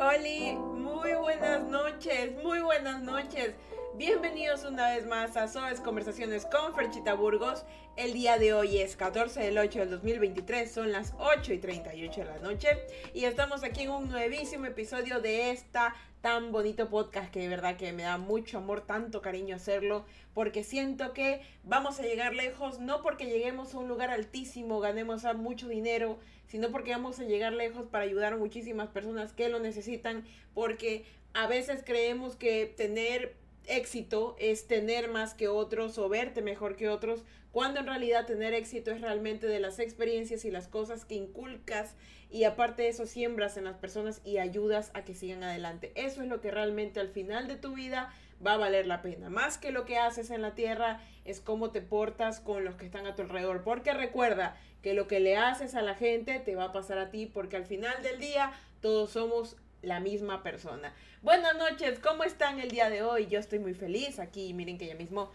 Oli, muy buenas noches, muy buenas noches. Bienvenidos una vez más a Soes Conversaciones con Ferchita Burgos. El día de hoy es 14 del 8 del 2023, son las 8 y 38 de la noche y estamos aquí en un nuevísimo episodio de esta tan bonito podcast que de verdad que me da mucho amor, tanto cariño hacerlo, porque siento que vamos a llegar lejos, no porque lleguemos a un lugar altísimo, ganemos mucho dinero, sino porque vamos a llegar lejos para ayudar a muchísimas personas que lo necesitan, porque a veces creemos que tener éxito es tener más que otros o verte mejor que otros, cuando en realidad tener éxito es realmente de las experiencias y las cosas que inculcas y aparte de eso siembras en las personas y ayudas a que sigan adelante. Eso es lo que realmente al final de tu vida va a valer la pena. Más que lo que haces en la tierra es cómo te portas con los que están a tu alrededor. Porque recuerda que lo que le haces a la gente te va a pasar a ti porque al final del día todos somos la misma persona. Buenas noches, ¿cómo están el día de hoy? Yo estoy muy feliz aquí, miren que ya mismo,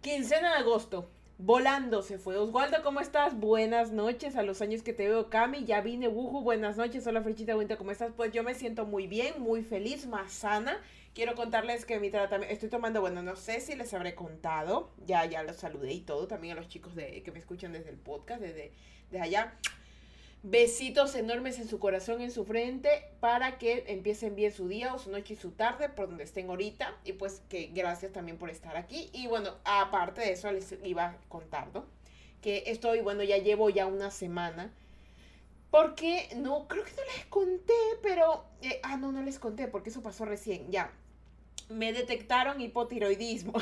quincena de agosto, volando se fue. Oswaldo, ¿cómo estás? Buenas noches, a los años que te veo, Cami, ya vine, wuju, buenas noches, hola Frechita Buenta, ¿cómo estás? Pues yo me siento muy bien, muy feliz, más sana. Quiero contarles que mi tratamiento, estoy tomando, bueno, no sé si les habré contado, ya, ya los saludé y todo, también a los chicos de, que me escuchan desde el podcast, desde, desde allá. Besitos enormes en su corazón, en su frente, para que empiecen bien su día o su noche y su tarde, por donde estén ahorita. Y pues que gracias también por estar aquí. Y bueno, aparte de eso, les iba contando que estoy, bueno, ya llevo ya una semana. Porque, no, creo que no les conté, pero... Eh, ah, no, no les conté, porque eso pasó recién, ya. Me detectaron hipotiroidismo.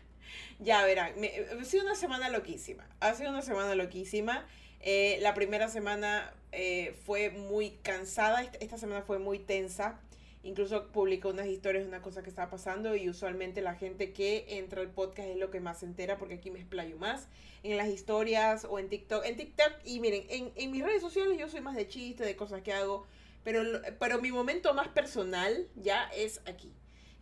ya verán, me, ha sido una semana loquísima. Ha sido una semana loquísima. Eh, la primera semana eh, fue muy cansada, esta, semana fue muy tensa. Incluso publicó unas historias de una cosa que estaba pasando y usualmente la gente que entra al podcast es lo que más se entera porque aquí me explayo más en las historias o en TikTok. En TikTok y miren, en, en mis redes sociales yo soy más de chiste, de cosas que hago, pero, pero mi momento más personal ya es aquí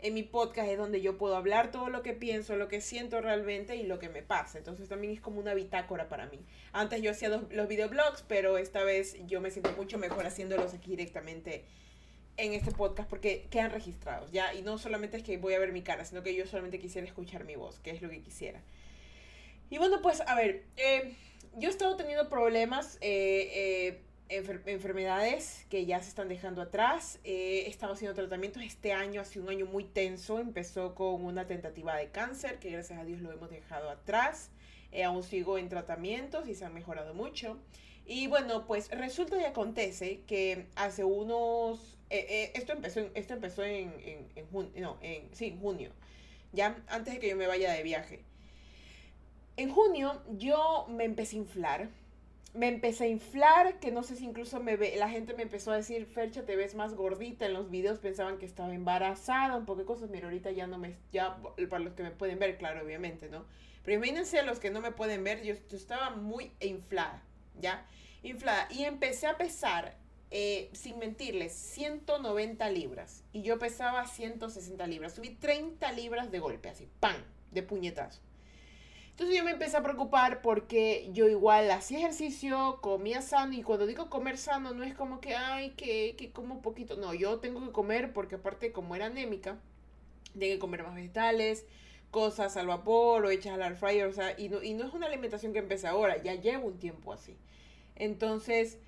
en mi podcast es donde yo puedo hablar todo lo que pienso, lo que siento realmente y lo que me pasa. Entonces también es como una bitácora para mí. Antes yo hacía los videoblogs, pero esta vez yo me siento mucho mejor haciéndolos aquí directamente en este podcast porque quedan registrados, ¿ya? Y no solamente es que voy a ver mi cara, sino que yo solamente quisiera escuchar mi voz, que es lo que quisiera. Y bueno, pues a ver, eh, yo he estado teniendo problemas. Eh, eh, enfermedades que ya se están dejando atrás. he estado haciendo tratamientos este año, ha sido un año muy tenso. Empezó con una tentativa de cáncer, que gracias a Dios lo hemos dejado atrás. Eh, aún sigo en tratamientos y se han mejorado mucho. Y bueno, pues resulta y acontece que hace unos... Eh, eh, esto empezó, esto empezó en, en junio, no, en, sí, en junio, ya antes de que yo me vaya de viaje. En junio yo me empecé a inflar me empecé a inflar, que no sé si incluso me ve, la gente me empezó a decir, Fercha, te ves más gordita en los videos, pensaban que estaba embarazada, un poco de cosas, mira, ahorita ya no me, ya para los que me pueden ver, claro, obviamente, ¿no? Pero imagínense los que no me pueden ver, yo, estaba muy inflada, ¿ya? Inflada, y empecé a pesar, eh, sin mentirles, 190 libras, y yo pesaba 160 libras, subí 30 libras de golpe, así, ¡pam!, de puñetazo. Entonces yo me empecé a preocupar porque yo igual hacía ejercicio, comía sano y cuando digo comer sano no es como que, ay, que, que como poquito. No, yo tengo que comer porque aparte como era anémica, tengo que comer más vegetales, cosas al vapor o hechas al air fryer, o sea, y no, y no es una alimentación que empecé ahora, ya llevo un tiempo así. Entonces,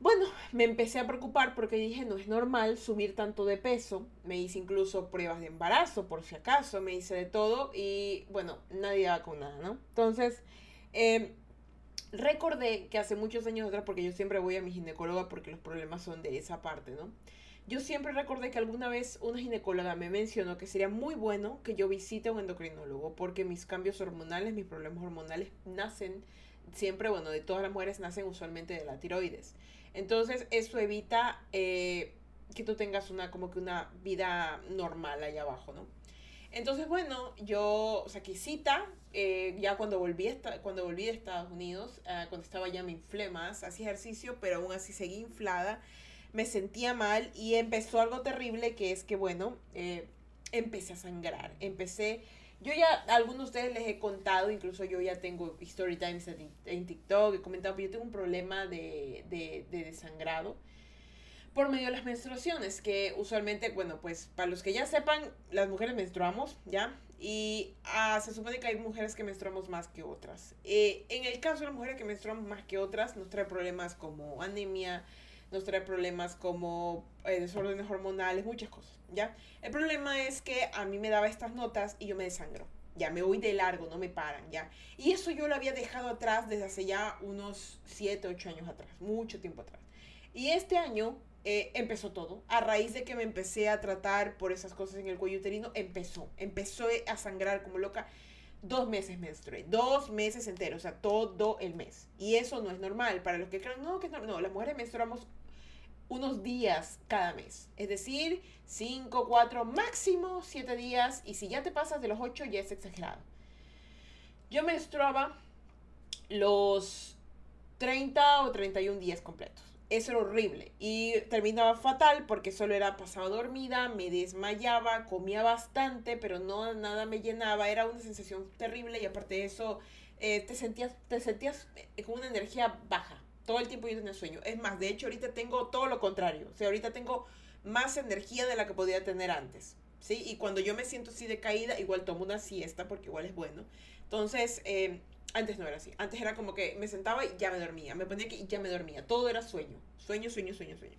bueno, me empecé a preocupar porque dije, no es normal subir tanto de peso. Me hice incluso pruebas de embarazo, por si acaso, me hice de todo y bueno, nadie va con nada, ¿no? Entonces, em, recordé que hace muchos años atrás, porque yo siempre voy a mi ginecóloga porque los problemas son de esa parte, ¿no? Yo siempre recordé que alguna vez una ginecóloga me mencionó que sería muy bueno que yo visite a un endocrinólogo porque mis cambios hormonales, mis problemas hormonales nacen siempre, bueno, de todas las mujeres nacen usualmente de la tiroides. Entonces, eso evita eh, que tú tengas una, como que una vida normal allá abajo, ¿no? Entonces, bueno, yo saqué cita, eh, ya cuando volví, cuando volví de Estados Unidos, eh, cuando estaba ya me inflé más, hacía ejercicio, pero aún así seguí inflada, me sentía mal y empezó algo terrible que es que, bueno, empecé a sangrar, empecé yo ya algunos de ustedes les he contado, incluso yo ya tengo story times en, TikTok, he comentado, que yo tengo un problema de, de, de desangrado. por medio de las menstruaciones, que usualmente, bueno, pues para los que ya sepan, las mujeres menstruamos, ¿ya? Y ah, se supone que hay mujeres que menstruamos más que otras. Eh, en el caso de las mujeres que menstruamos más que otras, nos trae problemas como anemia, nos trae problemas como eh, desórdenes hormonales, muchas cosas, ¿ya? El problema es que a mí me daba estas notas y yo me desangro, ya, me voy de largo, no me paran, ¿ya? Y eso yo lo había dejado atrás desde hace ya unos 7, 8 años atrás, mucho tiempo atrás. Y este año eh, empezó todo. A raíz de que me empecé a tratar por esas cosas en el cuello uterino, empezó. Empezó a sangrar como loca. Dos meses menstrué, dos meses enteros, o sea, todo el mes. Y eso no es normal. Para los que creen, no, que es normal. No, las mujeres menstruamos unos días cada mes. Es decir, cinco, cuatro, máximo siete días. Y si ya te pasas de los ocho, ya es exagerado. Yo menstruaba los 30 o 31 días completos eso era horrible. Y terminaba fatal porque solo era pasado dormida, me desmayaba, comía bastante, pero no nada me llenaba. Era una sensación terrible y aparte de eso, eh, te, sentías, te sentías eh, con una energía baja. Todo el tiempo yo tenía sueño. Es más, de hecho, ahorita tengo todo lo contrario. O sea, ahorita tengo más energía de la que podía tener antes. ¿Sí? Y cuando yo me siento así de caída, igual tomo una siesta porque igual es bueno. Entonces, eh, antes no era así. Antes era como que me sentaba y ya me dormía. Me ponía aquí y ya me dormía. Todo era sueño. Sueño, sueño, sueño, sueño.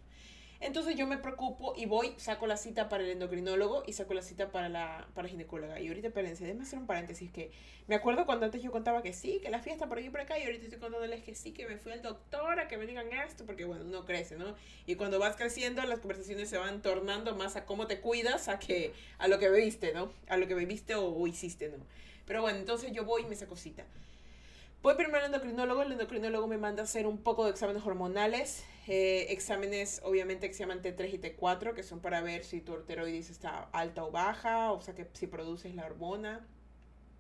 Entonces yo me preocupo y voy, saco la cita para el endocrinólogo y saco la cita para la para ginecóloga. Y ahorita, espérense, déjenme hacer un paréntesis que me acuerdo cuando antes yo contaba que sí, que la fiesta por aquí por acá y ahorita estoy contándoles que sí, que me fui al doctor a que me digan esto, porque bueno, uno crece, ¿no? Y cuando vas creciendo las conversaciones se van tornando más a cómo te cuidas a que a lo que bebiste, ¿no? A lo que bebiste o, o hiciste, ¿no? Pero bueno, entonces yo voy y me saco cita. Voy primero al endocrinólogo, el endocrinólogo me manda a hacer un poco de exámenes hormonales, eh, exámenes obviamente que se llaman T3 y T4, que son para ver si tu tiroides está alta o baja, o sea que si produces la hormona.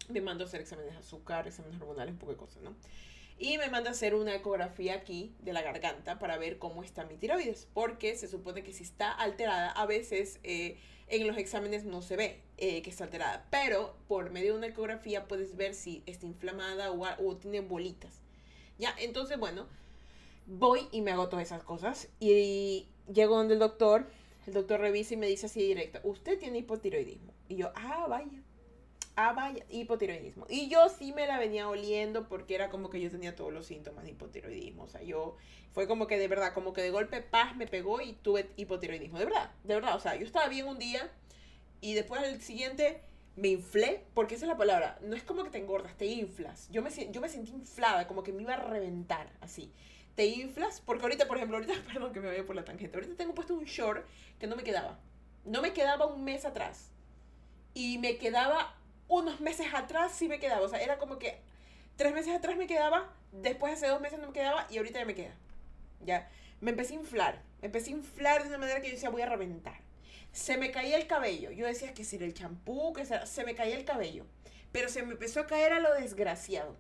Me manda a hacer exámenes de azúcar, exámenes hormonales, un poco de cosas, ¿no? Y me manda a hacer una ecografía aquí de la garganta para ver cómo está mi tiroides, porque se supone que si está alterada, a veces... Eh, en los exámenes no se ve eh, que está alterada, pero por medio de una ecografía puedes ver si está inflamada o, o tiene bolitas. Ya, entonces, bueno, voy y me hago todas esas cosas y llego donde el doctor, el doctor revisa y me dice así directo, usted tiene hipotiroidismo. Y yo, ah, vaya ah, vaya, hipotiroidismo. Y yo sí me la venía oliendo porque era como que yo tenía todos los síntomas de hipotiroidismo. O sea, yo fue como que de verdad, como que de golpe paz me pegó y tuve hipotiroidismo. De verdad, de verdad. O sea, yo estaba bien un día y después al siguiente me inflé, porque esa es la palabra. No es como que te engordas, te inflas. Yo me, yo me sentí inflada, como que me iba a reventar, así. Te inflas, porque ahorita, por ejemplo, ahorita, perdón que me vaya por la tangente, ahorita tengo puesto un short que no me quedaba. No me quedaba un mes atrás. Y me quedaba unos meses atrás sí me quedaba. O sea, era como que tres meses atrás me quedaba, después hace dos meses no me quedaba y ahorita ya me queda. Ya. Me empecé a inflar. Me empecé a inflar de una manera que yo decía, voy a reventar. Se me caía el cabello. Yo decía que si era el champú, que se me caía el cabello. Pero se me empezó a caer a lo desgraciado.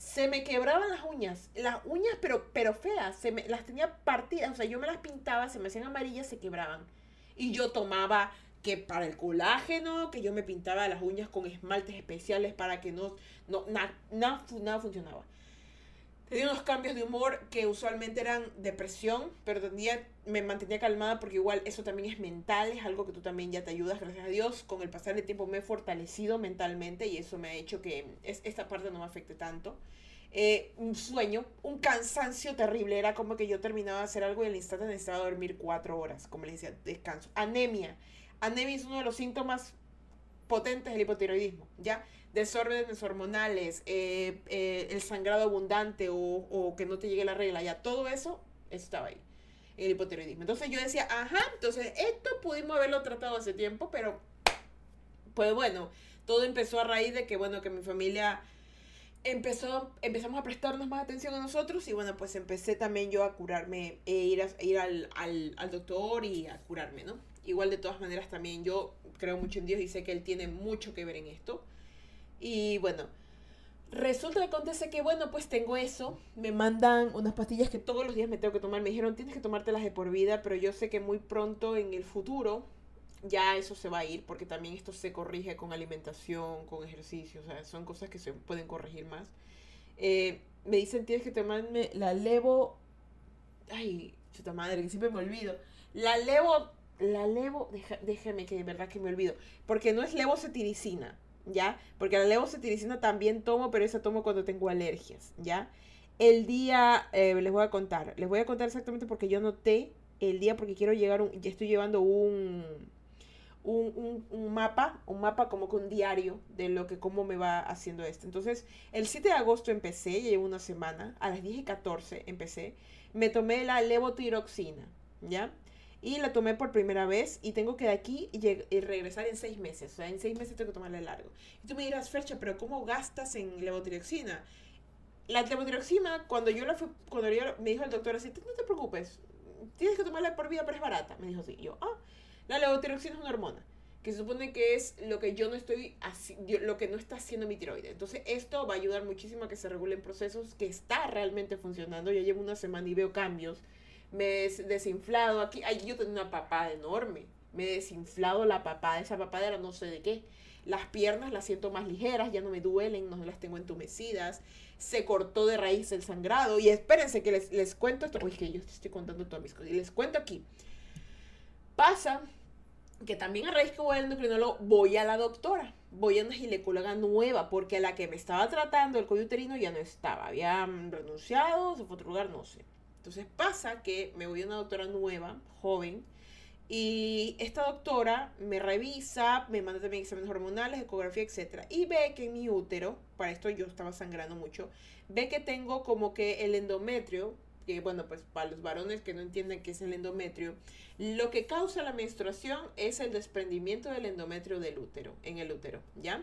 Se me quebraban las uñas. Las uñas, pero, pero feas. Se me, las tenía partidas. O sea, yo me las pintaba, se me hacían amarillas, se quebraban. Y yo tomaba que para el colágeno, que yo me pintaba las uñas con esmaltes especiales para que no, no nada, nada funcionaba. Tenía unos cambios de humor que usualmente eran depresión, pero tenía, me mantenía calmada porque igual eso también es mental, es algo que tú también ya te ayudas, gracias a Dios. Con el pasar del tiempo me he fortalecido mentalmente y eso me ha hecho que es, esta parte no me afecte tanto. Eh, un sueño, un cansancio terrible, era como que yo terminaba de hacer algo y al instante necesitaba dormir cuatro horas, como les decía, descanso. Anemia Anemia es uno de los síntomas potentes del hipotiroidismo, ¿ya? Desórdenes hormonales, eh, eh, el sangrado abundante o, que no te llegue la regla, ya todo eso estaba ahí, el hipotiroidismo. Entonces yo decía, ajá, entonces esto pudimos haberlo tratado hace tiempo, pero pues bueno, todo empezó a raíz de que, bueno, que mi familia empezó, empezamos a prestarnos más atención a nosotros y bueno, pues empecé también yo a curarme, e ir, a, ir al, al, al doctor y a curarme, ¿no? Igual de todas maneras también yo creo mucho en Dios y sé que Él tiene mucho que ver en esto. Y bueno, resulta que acontece que bueno, pues tengo eso. Me mandan unas pastillas que todos los días me tengo que tomar. Me dijeron, tienes que tomártelas de por vida, pero yo sé que muy pronto en el futuro ya eso se va a ir porque también esto se corrige con alimentación, con ejercicio. O sea, son cosas que se pueden corregir más. Eh, me dicen, tienes que tomarme la levo... Ay, chuta madre, que siempre me olvido. La levo, la levo, déjeme que de verdad que me olvido, porque no es levocetiricina, ¿ya? Porque la levocetiricina también tomo, pero esa tomo cuando tengo alergias, ¿ya? El día, eh, les voy a contar, les voy a contar exactamente porque yo noté el día, porque quiero llegar, un, ya estoy llevando un, un, un, mapa, un mapa como que un diario de lo que, cómo me va haciendo esto. Entonces, el 7 de agosto empecé, ya llevo una semana, a las 10 y 14 empecé, me tomé la levotiroxina, ¿ya? Y la tomé por primera vez y tengo que de aquí y, regresar en seis meses. O sea, en seis meses tengo que tomarle largo. Y tú me dirás, Fercha, pero ¿cómo gastas en levotiroxina? La levotiroxina, cuando yo la fui, cuando yo, me dijo el doctor así, no te preocupes, tienes que tomarla por vida, pero es barata. Me dijo así. yo, ah, la levotiroxina es una hormona que se supone que es lo que yo no estoy lo que no está haciendo mi tiroides. Entonces, esto va a ayudar muchísimo a que se regulen procesos que está realmente funcionando. Ya llevo una semana y veo cambios me he desinflado aquí. Ay, yo tengo una papada enorme. Me he desinflado la papada, esa papadera no sé de qué. Las piernas las siento más ligeras, ya no me duelen, no las tengo entumecidas. Se cortó de raíz el sangrado. Y espérense que les, les cuento esto. Uy, que yo estoy contando todas mis cosas. Y les cuento aquí. Pasa que también a raíz que voy al endocrinólogo, voy a la doctora. Voy a una ginecóloga nueva, porque la que me estaba tratando, el cuello uterino, ya no estaba. Había renunciado, se fue a otro lugar, no sé. Entonces pasa que me voy a una doctora nueva, joven, y esta doctora me revisa, me manda también exámenes hormonales, ecografía, etc. Y ve que en mi útero, para esto yo estaba sangrando mucho, ve que tengo como que el endometrio, que bueno, pues para los varones que no entienden qué es el endometrio, lo que causa la menstruación es el desprendimiento del endometrio del útero, en el útero, ¿ya?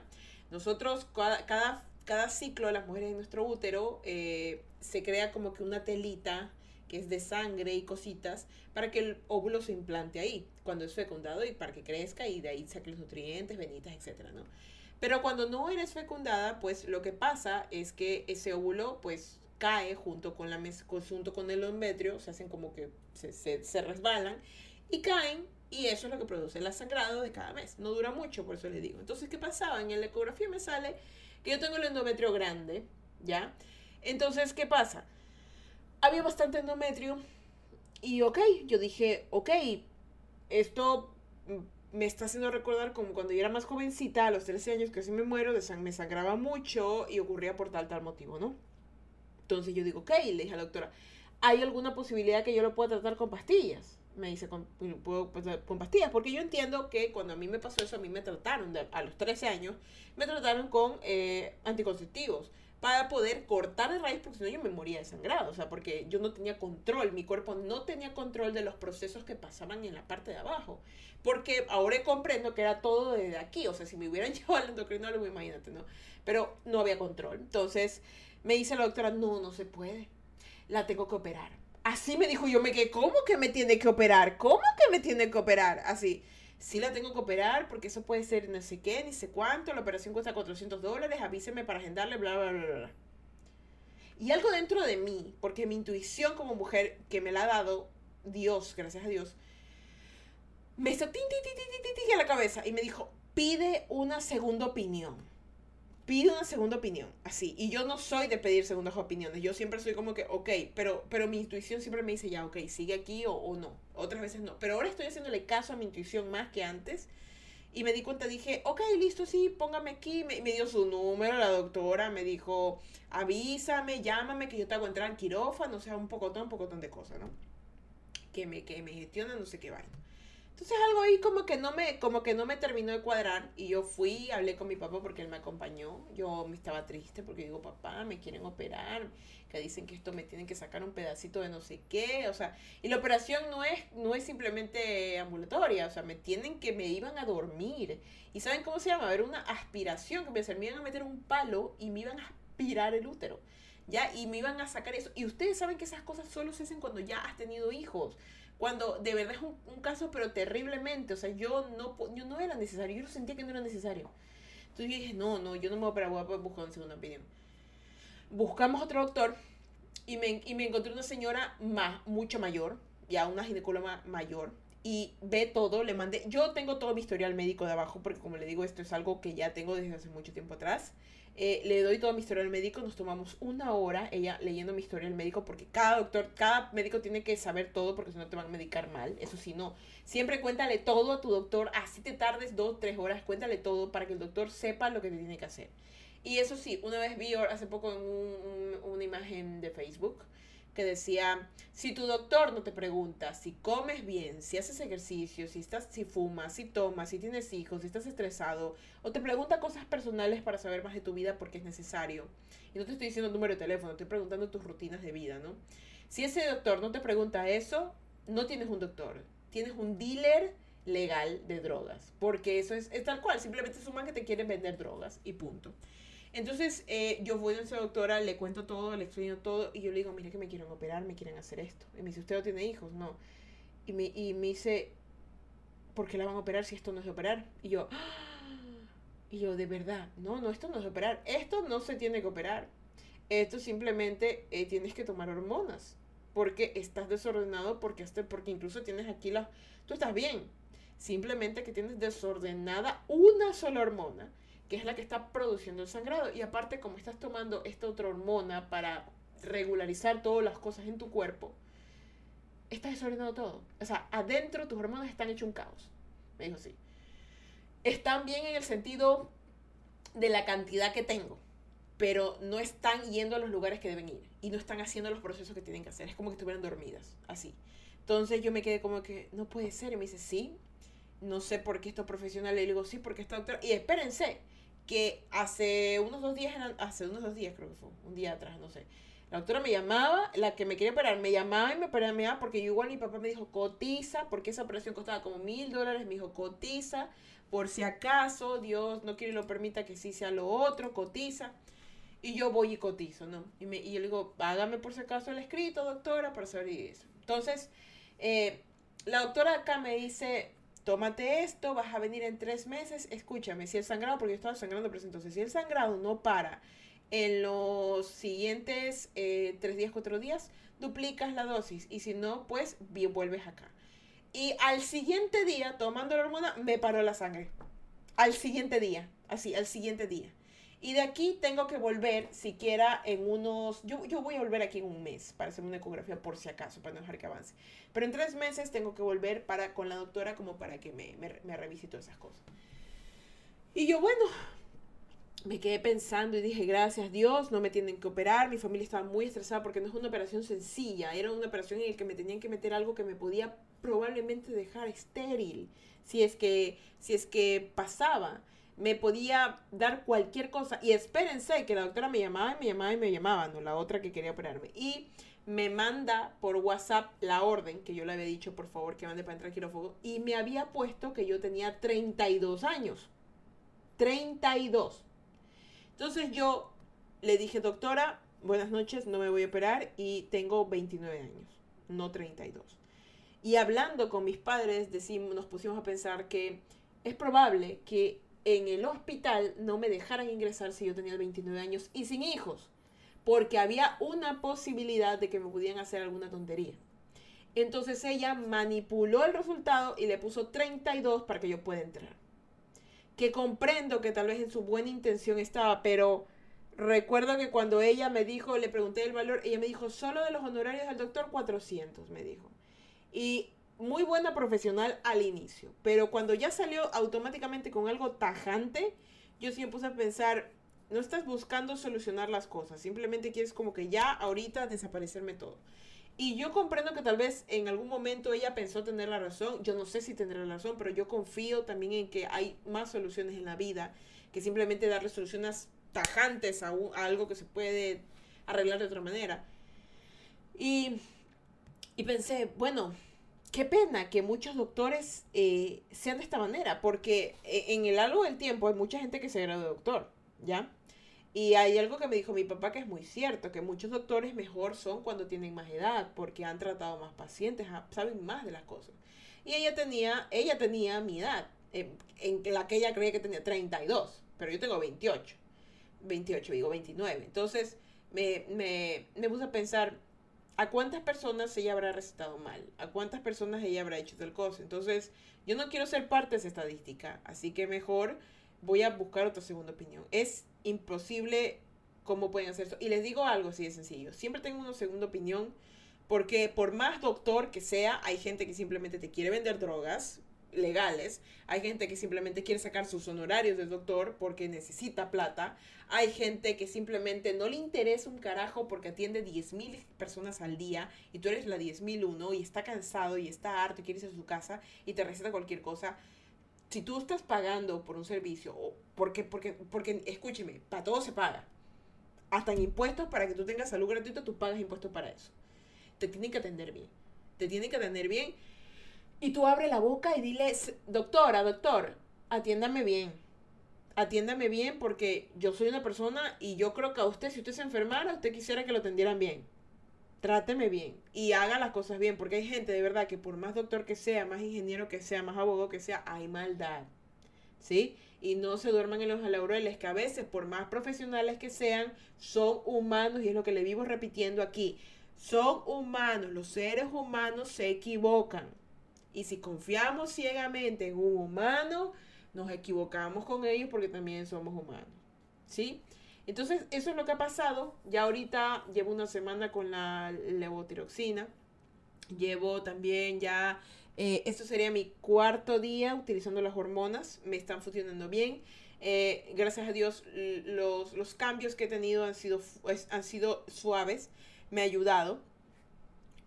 Nosotros, cada, cada, ciclo, las mujeres en nuestro útero, eh, se crea como que una telita que es de sangre y cositas, para que el óvulo se implante ahí, cuando es fecundado y para que crezca y de ahí saque los nutrientes, venitas, etcétera, ¿no? Pero cuando no eres fecundada, pues lo que pasa es que ese óvulo, pues cae junto con, la junto con el endometrio, se hacen como que se, se, resbalan y caen y eso es lo que produce el sangrado de cada mes. No dura mucho, por eso les digo. Entonces, ¿qué pasaba? En la ecografía me sale que yo tengo el endometrio grande, ¿ya? Entonces, ¿qué pasa? Había bastante endometrio. Y ok, yo dije, ok, esto me está haciendo recordar como cuando yo era más jovencita, a los 13 años, que casi me muero, de sang me sangraba mucho y ocurría por tal, tal motivo, ¿no? Entonces yo digo, ok, le dije a la doctora, ¿hay alguna posibilidad que yo lo pueda tratar con pastillas? Me dice, con, pues, con pastillas, porque yo entiendo que cuando a mí me pasó eso, a mí me trataron, a los 13 años, me trataron con eh, anticonceptivos para poder cortar de raíz, porque si no yo me moría de sangrado, o sea, porque yo no tenía control, mi cuerpo no tenía control de los procesos que pasaban en la parte de abajo, porque ahora comprendo que era todo desde aquí, o sea, si me hubieran llevado al endocrinólogo, imagínate, ¿no? Pero no había control, entonces me dice la doctora, no, no se puede, la tengo que operar. Así me dijo yo, me quedé, ¿cómo que me tiene que operar? ¿Cómo que me tiene que operar? Así sí la tengo que operar porque eso puede ser no sé qué, ni sé cuánto, la operación cuesta 400 dólares, avíseme para agendarle, bla, bla, bla, bla. Y algo dentro de mí, porque mi intuición como mujer que me la ha dado Dios, gracias a Dios, me hizo tin, tin, tin, tin, a la cabeza y me dijo, pide una segunda opinión pide una segunda opinión, así. Y yo no soy de pedir segundas opiniones. Yo siempre soy como que, ok, pero, pero mi intuición siempre me dice, ya, ok, sigue aquí o, o no. Otras veces no. Pero ahora estoy haciéndole caso a mi intuición más que antes. Y me di cuenta, dije, ok, listo, sí, póngame aquí. Me, me, dio su número, la doctora me dijo, avísame, llámame, que yo te hago entrar al quirófano, o sea, un pocotón, un pocotón de cosas, ¿no? Que me, que me gestiona, no sé qué vaina. Entonces algo ahí como que no me, como que no me terminó de cuadrar y yo fui, hablé con mi papá porque él me acompañó. Yo me estaba triste porque digo, papá, me quieren operar, que dicen que esto me tienen que sacar un pedacito de no sé qué, o sea, y la operación no es, no es simplemente ambulatoria, o sea, me tienen que, me iban a dormir. ¿Y saben cómo se llama? A ver, una aspiración, que me, me iban a meter un palo y me iban a aspirar el útero. ¿Ya? Y me iban a sacar eso. Y ustedes saben que esas cosas solo se hacen cuando ya has tenido hijos cuando de verdad es un, caso, pero terriblemente, o sea, yo no, yo no era necesario, yo sentía que no era necesario. Entonces yo dije, no, no, yo no me voy a operar, voy a buscar una segunda opinión. Buscamos otro doctor y me, y me encontré una señora más, mucho mayor, ya una ginecóloga mayor, y ve todo, le mandé, yo tengo todo mi historial médico de abajo, porque como le digo, esto es algo que ya tengo desde hace mucho tiempo atrás. Eh, le doy todo mi historial médico, nos tomamos una hora ella leyendo mi historial médico, porque cada doctor, cada médico tiene que saber todo, porque si no te van a medicar mal, eso sí, no. Siempre cuéntale todo a tu doctor, así te tardes dos, tres horas, cuéntale todo para que el doctor sepa lo que te tiene que hacer. Y eso sí, una vez vi hace poco en una imagen de Facebook, que decía, si tu doctor no te pregunta si comes bien, si haces ejercicio, si estás si fumas, si tomas, si tienes hijos, si estás estresado o te pregunta cosas personales para saber más de tu vida porque es necesario. Y no te estoy diciendo número de teléfono, estoy preguntando tus rutinas de vida, ¿no? Si ese doctor no te pregunta eso, no tienes un doctor, tienes un dealer legal de drogas, porque eso es, es tal cual, simplemente es un man que te quiere vender drogas y punto. Entonces, eh, yo voy a esa doctora, le cuento todo, le explico todo, y yo le digo, mire que me quieren operar, me quieren hacer esto. Y me dice, ¿usted no tiene hijos? No. Y me, y me dice, ¿por qué la van a operar si esto no es de operar? Y yo, ¡Ah! y yo, de verdad, no, no, esto no es de operar, esto no se tiene que operar. Esto simplemente eh, tienes que tomar hormonas, porque estás desordenado, porque, porque incluso tienes aquí las... Tú estás bien, simplemente que tienes desordenada una sola hormona que es la que está produciendo el sangrado. Y aparte, como estás tomando esta otra hormona para regularizar todas las cosas en tu cuerpo, estás desordenando todo. O sea, adentro tus hormonas están hechos un caos. Me dijo, sí. Están bien en el sentido de la cantidad que tengo, pero no están yendo a los lugares que deben ir y no están haciendo los procesos que tienen que hacer. Es como que estuvieran dormidas, así. Entonces yo me quedé como que, no puede ser. Y me dice, sí, no sé por qué esto profesional. Le digo, sí, porque está doctora. Y espérense, que hace unos dos días, hace unos dos días creo que fue, un día atrás, no sé. La doctora me llamaba, la que me quería operar, me llamaba y me operaba porque igual mi papá me dijo cotiza, porque esa operación costaba como mil dólares, me dijo cotiza, por si acaso Dios no quiere y lo permita que sí sea lo otro, cotiza. Y yo voy y cotizo, ¿no? Y, me, y yo le digo, hágame por si acaso el escrito, doctora, para saber eso. Entonces, eh, la doctora acá me dice, tómate esto, vas a venir en tres meses, escúchame, si el sangrado, porque yo estaba sangrando, pero entonces si el sangrado no para en los siguientes eh, tres días, cuatro días, duplicas la dosis y si no, pues vuelves acá. Y al siguiente día, tomando la hormona, me paró la sangre. Al siguiente día, así, al siguiente día. Y de aquí tengo que volver siquiera en unos... Yo, yo voy a volver aquí en un mes para hacer una ecografía por si acaso, para no dejar que avance. Pero en tres meses tengo que volver para, con la doctora como para que me, me, me revise todas esas cosas. Y yo, bueno, me quedé pensando y dije, gracias Dios, no me tienen que operar. Mi familia estaba muy estresada porque no es una operación sencilla. Era una operación en la que me tenían que meter algo que me podía probablemente dejar estéril si es que, si es que pasaba me podía dar cualquier cosa. Y espérense que la doctora me llamaba y me llamaba y me llamaba, no la otra que quería operarme. Y me manda por WhatsApp la orden que yo le había dicho, por favor, que mande para entrar al quirófano. Y me había puesto que yo tenía 32 años. 32. Entonces yo le dije, doctora, buenas noches, no me voy a operar y tengo 29 años, no 32. Y hablando con mis padres, decimos, nos pusimos a pensar que es probable que en el hospital no me dejaran ingresar si yo tenía 29 años y sin hijos, porque había una posibilidad de que me pudieran hacer alguna tontería. Entonces ella manipuló el resultado y le puso 32 para que yo pueda entrar. Que comprendo que tal vez en su buena intención estaba, pero recuerdo que cuando ella me dijo, le pregunté el valor, ella me dijo, solo de los honorarios del doctor 400, me dijo. Y muy buena profesional al inicio, pero cuando ya salió automáticamente con algo tajante, yo sí me puse a pensar, no estás buscando solucionar las cosas, simplemente quieres como que ya ahorita desaparecerme todo. Y yo comprendo que tal vez en algún momento ella pensó tener la razón, yo no sé si tendrá la razón, pero yo confío también en que hay más soluciones en la vida que simplemente darle soluciones tajantes a, a algo que se puede arreglar de otra manera. Y, y pensé, bueno, qué pena que muchos doctores eh, sean de esta manera, porque eh, en el largo del tiempo hay mucha gente que se graduó de doctor, ¿ya? Y hay algo que me dijo mi papá que es muy cierto, que muchos doctores mejor son cuando tienen más edad, porque han tratado más pacientes, saben más de las cosas. Y ella tenía, ella tenía mi edad, en, la que ella creía que tenía 32, pero yo tengo 28, 28, digo 29. Entonces me, me, me puse a pensar, ¿a cuántas personas ella habrá recetado mal? ¿A cuántas personas ella habrá hecho tal cosa? Entonces, yo no quiero ser parte de esa estadística, así que mejor voy a buscar otra segunda opinión. Es imposible cómo pueden hacer eso. Y les digo algo así de sencillo. Siempre tengo una segunda opinión porque por más doctor que sea, hay gente que simplemente te quiere vender drogas legales, hay gente que simplemente quiere sacar sus honorarios del doctor porque necesita plata, hay gente que simplemente no le interesa un carajo porque atiende 10.000 personas al día y tú eres la 10.001 y está cansado y está harto y quiere irse a su casa y te receta cualquier cosa. Si tú estás pagando por un servicio, o porque, porque, porque, escúcheme, para todo se paga. Hasta en impuestos, para que tú tengas salud gratuita, tú pagas impuestos para eso. Te tienen que atender bien. Te tienen que atender bien y tú abres la boca y diles, doctora, doctor, atiéndame bien. Atiéndame bien porque yo soy una persona y yo creo que a usted, si usted se enfermara, usted quisiera que lo atendieran bien. Tráteme bien y haga las cosas bien, porque hay gente de verdad que por más doctor que sea, más ingeniero que sea, más abogado que sea, hay maldad. ¿Sí? Y no se duerman en los laureles, que a veces, por más profesionales que sean, son humanos y es lo que le vivo repitiendo aquí. Son humanos, los seres humanos se equivocan. Y si confiamos ciegamente en un humano, nos equivocamos con ellos porque también somos humanos. ¿Sí? Entonces, eso es lo que ha pasado. Ya ahorita llevo una semana con la levotiroxina. Llevo también ya, eh, esto sería mi cuarto día utilizando las hormonas. Me están funcionando bien. Eh, gracias a Dios, los, los, cambios que he tenido han sido, han sido suaves. Me ha ayudado.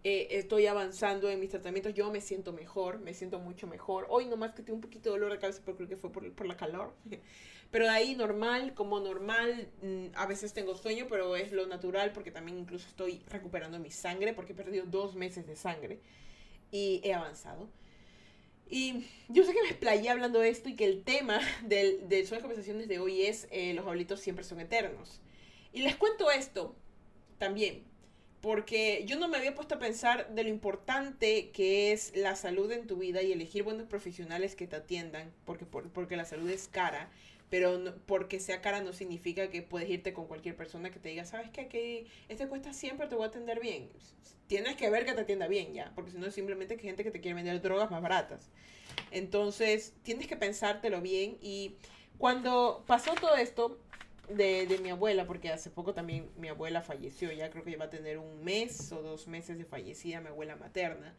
Eh, estoy avanzando en mis tratamientos, yo me siento mejor, me siento mucho mejor. Hoy nomás que tengo un poquito de dolor de cabeza, pero creo que fue por, por la calor. Pero de ahí normal, como normal, mm, a veces tengo sueño, pero es lo natural porque también incluso estoy recuperando mi sangre porque he perdido dos meses de sangre y he avanzado. Y yo sé que me explayé hablando de esto y que el tema del, de sus conversaciones de hoy es eh, los abuelitos siempre son eternos. Y les cuento esto también porque yo no me había puesto a pensar de lo importante que es la salud en tu vida y elegir buenos profesionales que te atiendan, porque, porque la salud es cara, pero porque sea cara no significa que puedes irte con cualquier persona que te diga, ¿sabes? Que este cuesta siempre, te voy a atender bien. Tienes que ver que te atienda bien ya, porque si no es simplemente que gente que te quiere vender drogas más baratas. Entonces, tienes que pensártelo bien y cuando pasó todo esto, de, de, mi abuela, porque hace poco también mi abuela falleció, ya creo que va a tener un mes o dos meses de fallecida mi abuela materna.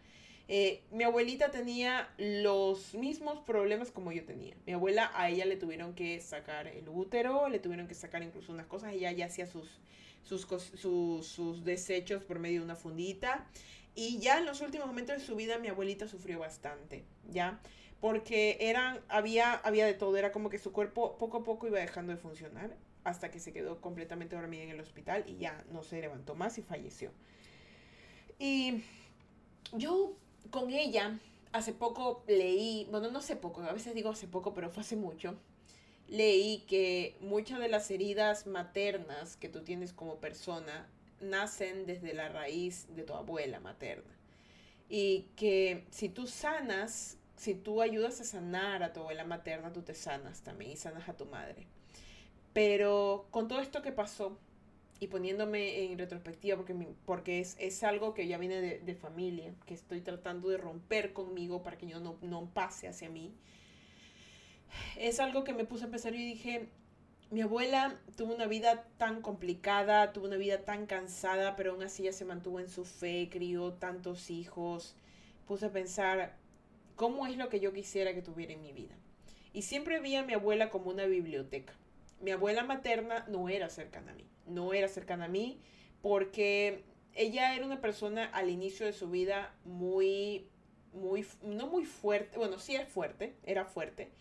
Eh, mi abuelita tenía los mismos problemas como yo tenía. Mi abuela, a ella le tuvieron que sacar el útero, le tuvieron que sacar incluso unas cosas, ella ya hacía sus, sus, sus, sus desechos por medio de una fundita. Y ya en los últimos momentos de su vida mi abuelita sufrió bastante, ¿ya? Porque eran, había, había de todo, era como que su cuerpo poco a poco iba dejando de funcionar hasta que se quedó completamente dormida en el hospital y ya no se levantó más y falleció. Y yo con ella hace poco leí, bueno, no hace poco, a veces digo hace poco, pero fue hace mucho, leí que muchas de las heridas maternas que tú tienes como persona nacen desde la raíz de tu abuela materna. Y que si tú sanas, si tú ayudas a sanar a tu abuela materna, tú te sanas también y sanas a tu madre. Pero con todo esto que pasó y poniéndome en retrospectiva, porque, porque es, es algo que ya viene de, de, familia, que estoy tratando de romper conmigo para que yo no, no pase hacia mí, es algo que me puse a pensar y dije, mi abuela tuvo una vida tan complicada, tuvo una vida tan cansada, pero aún así ella se mantuvo en su fe, crió tantos hijos. Puse a pensar, ¿cómo es lo que yo quisiera que tuviera en mi vida? Y siempre vi a mi abuela como una biblioteca mi abuela materna no era cercana a mí, no era cercana a mí porque ella era una persona al inicio de su vida muy, muy, no muy fuerte, bueno, sí es fuerte, era fuerte,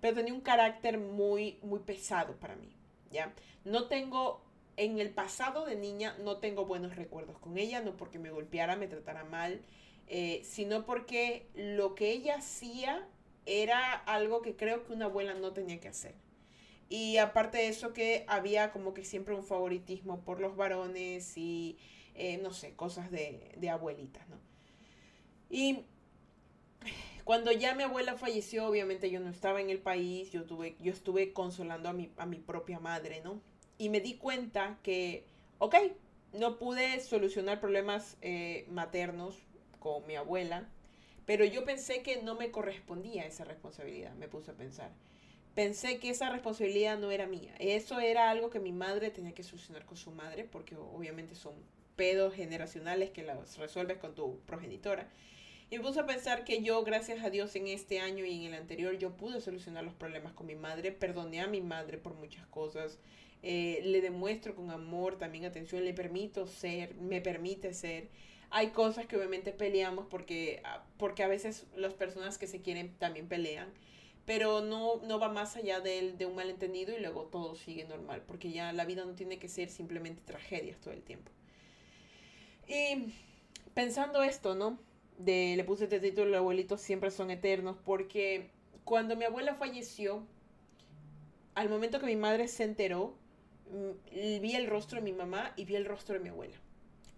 pero tenía un carácter muy, muy pesado para mí, ¿ya? No tengo, en el pasado de niña, no tengo buenos recuerdos con ella, no porque me golpeara, me tratara mal, eh, sino porque lo que ella hacía era algo que creo que una abuela no tenía que hacer. Y aparte de eso que había como que siempre un favoritismo por los varones y eh, no sé, cosas de, de abuelitas, ¿no? Y cuando ya mi abuela falleció, obviamente yo no estaba en el país, yo, tuve, yo estuve consolando a mi, a mi propia madre, ¿no? Y me di cuenta que, ok, no pude solucionar problemas eh, maternos con mi abuela, pero yo pensé que no me correspondía esa responsabilidad, me puse a pensar. Pensé que esa responsabilidad no era mía. Eso era algo que mi madre tenía que solucionar con su madre, porque obviamente son pedos generacionales que los resuelves con tu progenitora. Y me puse a pensar que yo, gracias a Dios, en este año y en el anterior, yo pude solucionar los problemas con mi madre, perdoné a mi madre por muchas cosas, eh, le demuestro con amor, también atención, le permito ser, me permite ser. Hay cosas que obviamente peleamos porque, ah, porque a veces las personas que se quieren también pelean, pero no, no va más allá de, de un malentendido y luego todo sigue normal, porque ya la vida no tiene que ser simplemente tragedias todo el tiempo. Y pensando esto, ¿no? de, le puse este título, los abuelitos siempre son eternos, porque cuando mi abuela falleció, al momento que mi madre se enteró, mm, vi el rostro de mi mamá y vi el rostro de mi abuela.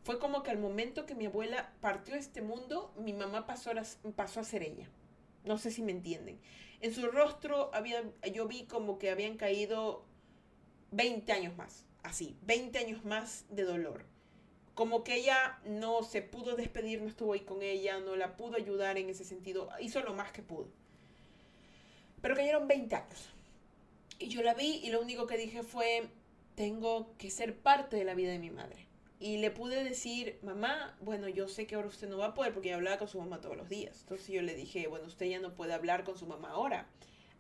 Fue como que al momento que mi abuela partió este mundo, mi mamá pasó a, pasó a ser ella. No sé si me entienden. En su rostro había, yo vi como que habían caído 20 años más, así, 20 años más de dolor como que ella no se pudo despedir, no estuvo ahí con ella, no la pudo ayudar en ese sentido, hizo lo más que pudo. Pero cayeron 20 años. Y yo la vi y lo único que dije fue, tengo que ser parte de la vida de mi madre. Y le pude decir, mamá, bueno, yo sé que ahora usted no va a poder porque hablaba con su mamá todos los días. Entonces yo le dije, bueno, usted ya no puede hablar con su mamá ahora,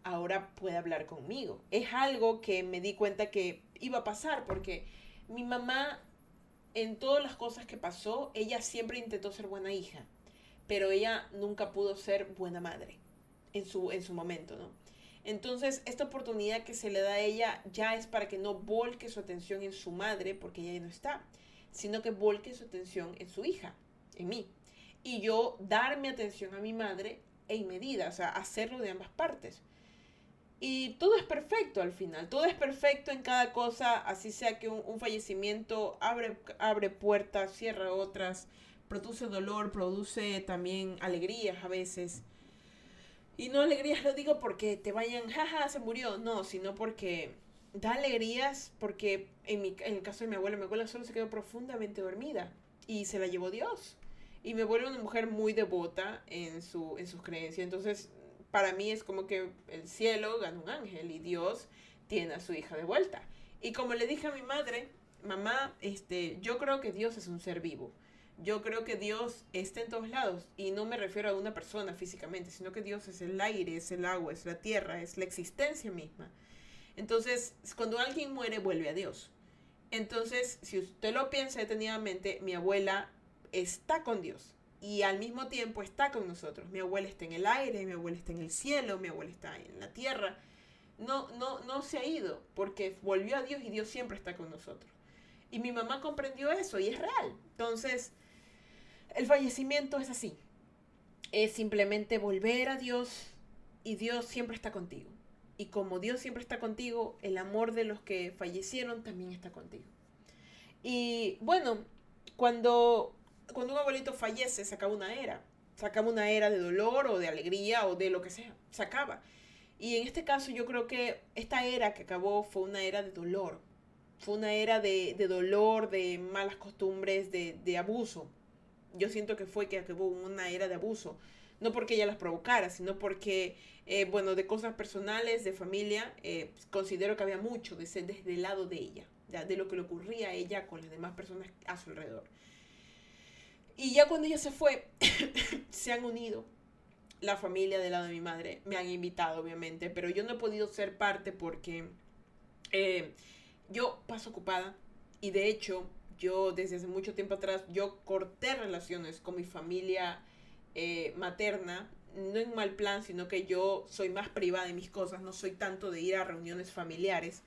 ahora puede hablar conmigo. Es algo que me di cuenta que iba a pasar porque mi mamá en todas las cosas que pasó, ella siempre intentó ser buena hija, pero ella nunca pudo ser buena madre en su, en su momento, ¿no? Entonces, esta oportunidad que se le da a ella ya es para que no volque su atención en su madre, porque ella ya no está, sino que volque su atención en su hija, en mí. Y yo darme atención a mi madre en medida, o sea, hacerlo de ambas partes. Y todo es perfecto al final, todo es perfecto en cada cosa, así sea que un, fallecimiento abre, abre puertas, cierra otras, produce dolor, produce también alegrías a veces. Y no alegrías lo digo porque te vayan, jaja, se murió, no, sino porque da alegrías porque en, mi, en el caso de mi abuela, mi abuela solo se quedó profundamente dormida y se la llevó Dios. Y me vuelve una mujer muy devota en, su, en sus creencias. Entonces para mí es como que el cielo gana un ángel y Dios tiene a su hija de vuelta. Y como le dije a mi madre, mamá, este, yo creo que Dios es un ser vivo. Yo creo que Dios está en todos lados y no me refiero a una persona físicamente, sino que Dios es el aire, es el agua, es la tierra, es la existencia misma. Entonces, cuando alguien muere, vuelve a Dios. Entonces, si usted lo piensa detenidamente, mi abuela está con Dios y al mismo tiempo está con nosotros. Mi abuela está en el aire, mi abuela está en el cielo, mi abuela está en la tierra. No, no, no se ha ido porque volvió a Dios y Dios siempre está con nosotros. Y mi mamá comprendió eso y es real. Entonces, el fallecimiento es así. Es simplemente volver a Dios y Dios siempre está contigo. Y como Dios siempre está contigo, el amor de los que fallecieron también está contigo. Y bueno, cuando cuando un abuelito fallece, se acaba una era. Se acaba una era de dolor o de alegría o de lo que sea. Se acaba. Y en este caso yo creo que esta era que acabó fue una era de dolor. Fue una era de, dolor, de malas costumbres, de, abuso. Yo siento que fue que acabó una era de abuso. No porque ella las provocara, sino porque, eh, bueno, de cosas personales, de familia, eh, considero que había mucho de ser desde el lado de ella, de lo que le ocurría a ella con las demás personas a su alrededor. Y ya cuando ella se fue, se han unido la familia del lado de mi madre. Me han invitado, obviamente, pero yo no he podido ser parte porque eh, yo paso ocupada y de hecho yo desde hace mucho tiempo atrás yo corté relaciones con mi familia eh, materna, no en mal plan, sino que yo soy más privada de mis cosas, no soy tanto de ir a reuniones familiares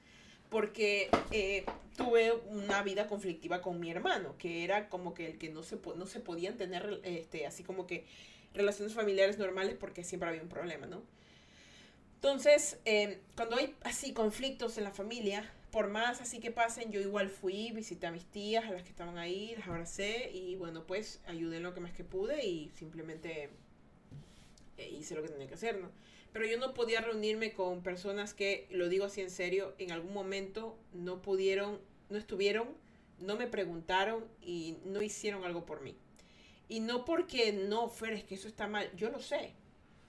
porque eh, tuve una vida conflictiva con mi hermano, que era como que el que no se, no se podían tener este, así como que relaciones familiares normales porque siempre había un problema, ¿no? Entonces, em, cuando hay así conflictos en la familia, por más así que pasen, yo igual fui, visité a mis tías, a las que estaban ahí, las abracé y bueno, pues ayudé en lo que más que pude y simplemente eh, hice lo que tenía que hacer, ¿no? pero yo no podía reunirme con personas que, lo digo así en serio, en algún momento no pudieron, no estuvieron, no me preguntaron y no hicieron algo por mí. Y no porque no, Fer, que eso está mal, yo lo sé.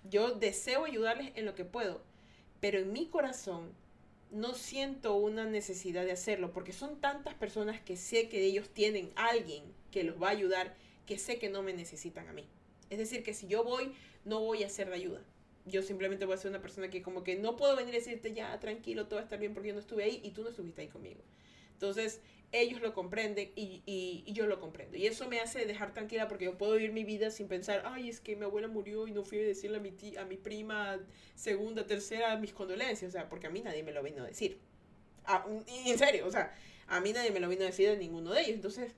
Yo deseo ayudarles en lo que puedo, pero en mi corazón no siento una necesidad de hacerlo, porque son tantas personas que sé que ellos tienen alguien que los va a ayudar, que sé que no me necesitan a mí. Es decir, que si yo voy, no voy a ser de ayuda. Yo simplemente voy a ser una persona que como que no puedo venir a decirte ya, tranquilo, todo va a estar bien porque yo no estuve ahí y tú no estuviste ahí conmigo. Entonces, ellos lo comprenden y, y, yo lo comprendo. Y eso me hace dejar tranquila porque yo puedo vivir mi vida sin pensar, ay, es que mi abuela murió y no fui a decirle a mi, tía, a mi prima segunda, tercera mis condolencias. O sea, porque a mí nadie me lo vino a decir. Y en serio, o sea, a mí nadie me lo vino a decir de ninguno de ellos. Entonces,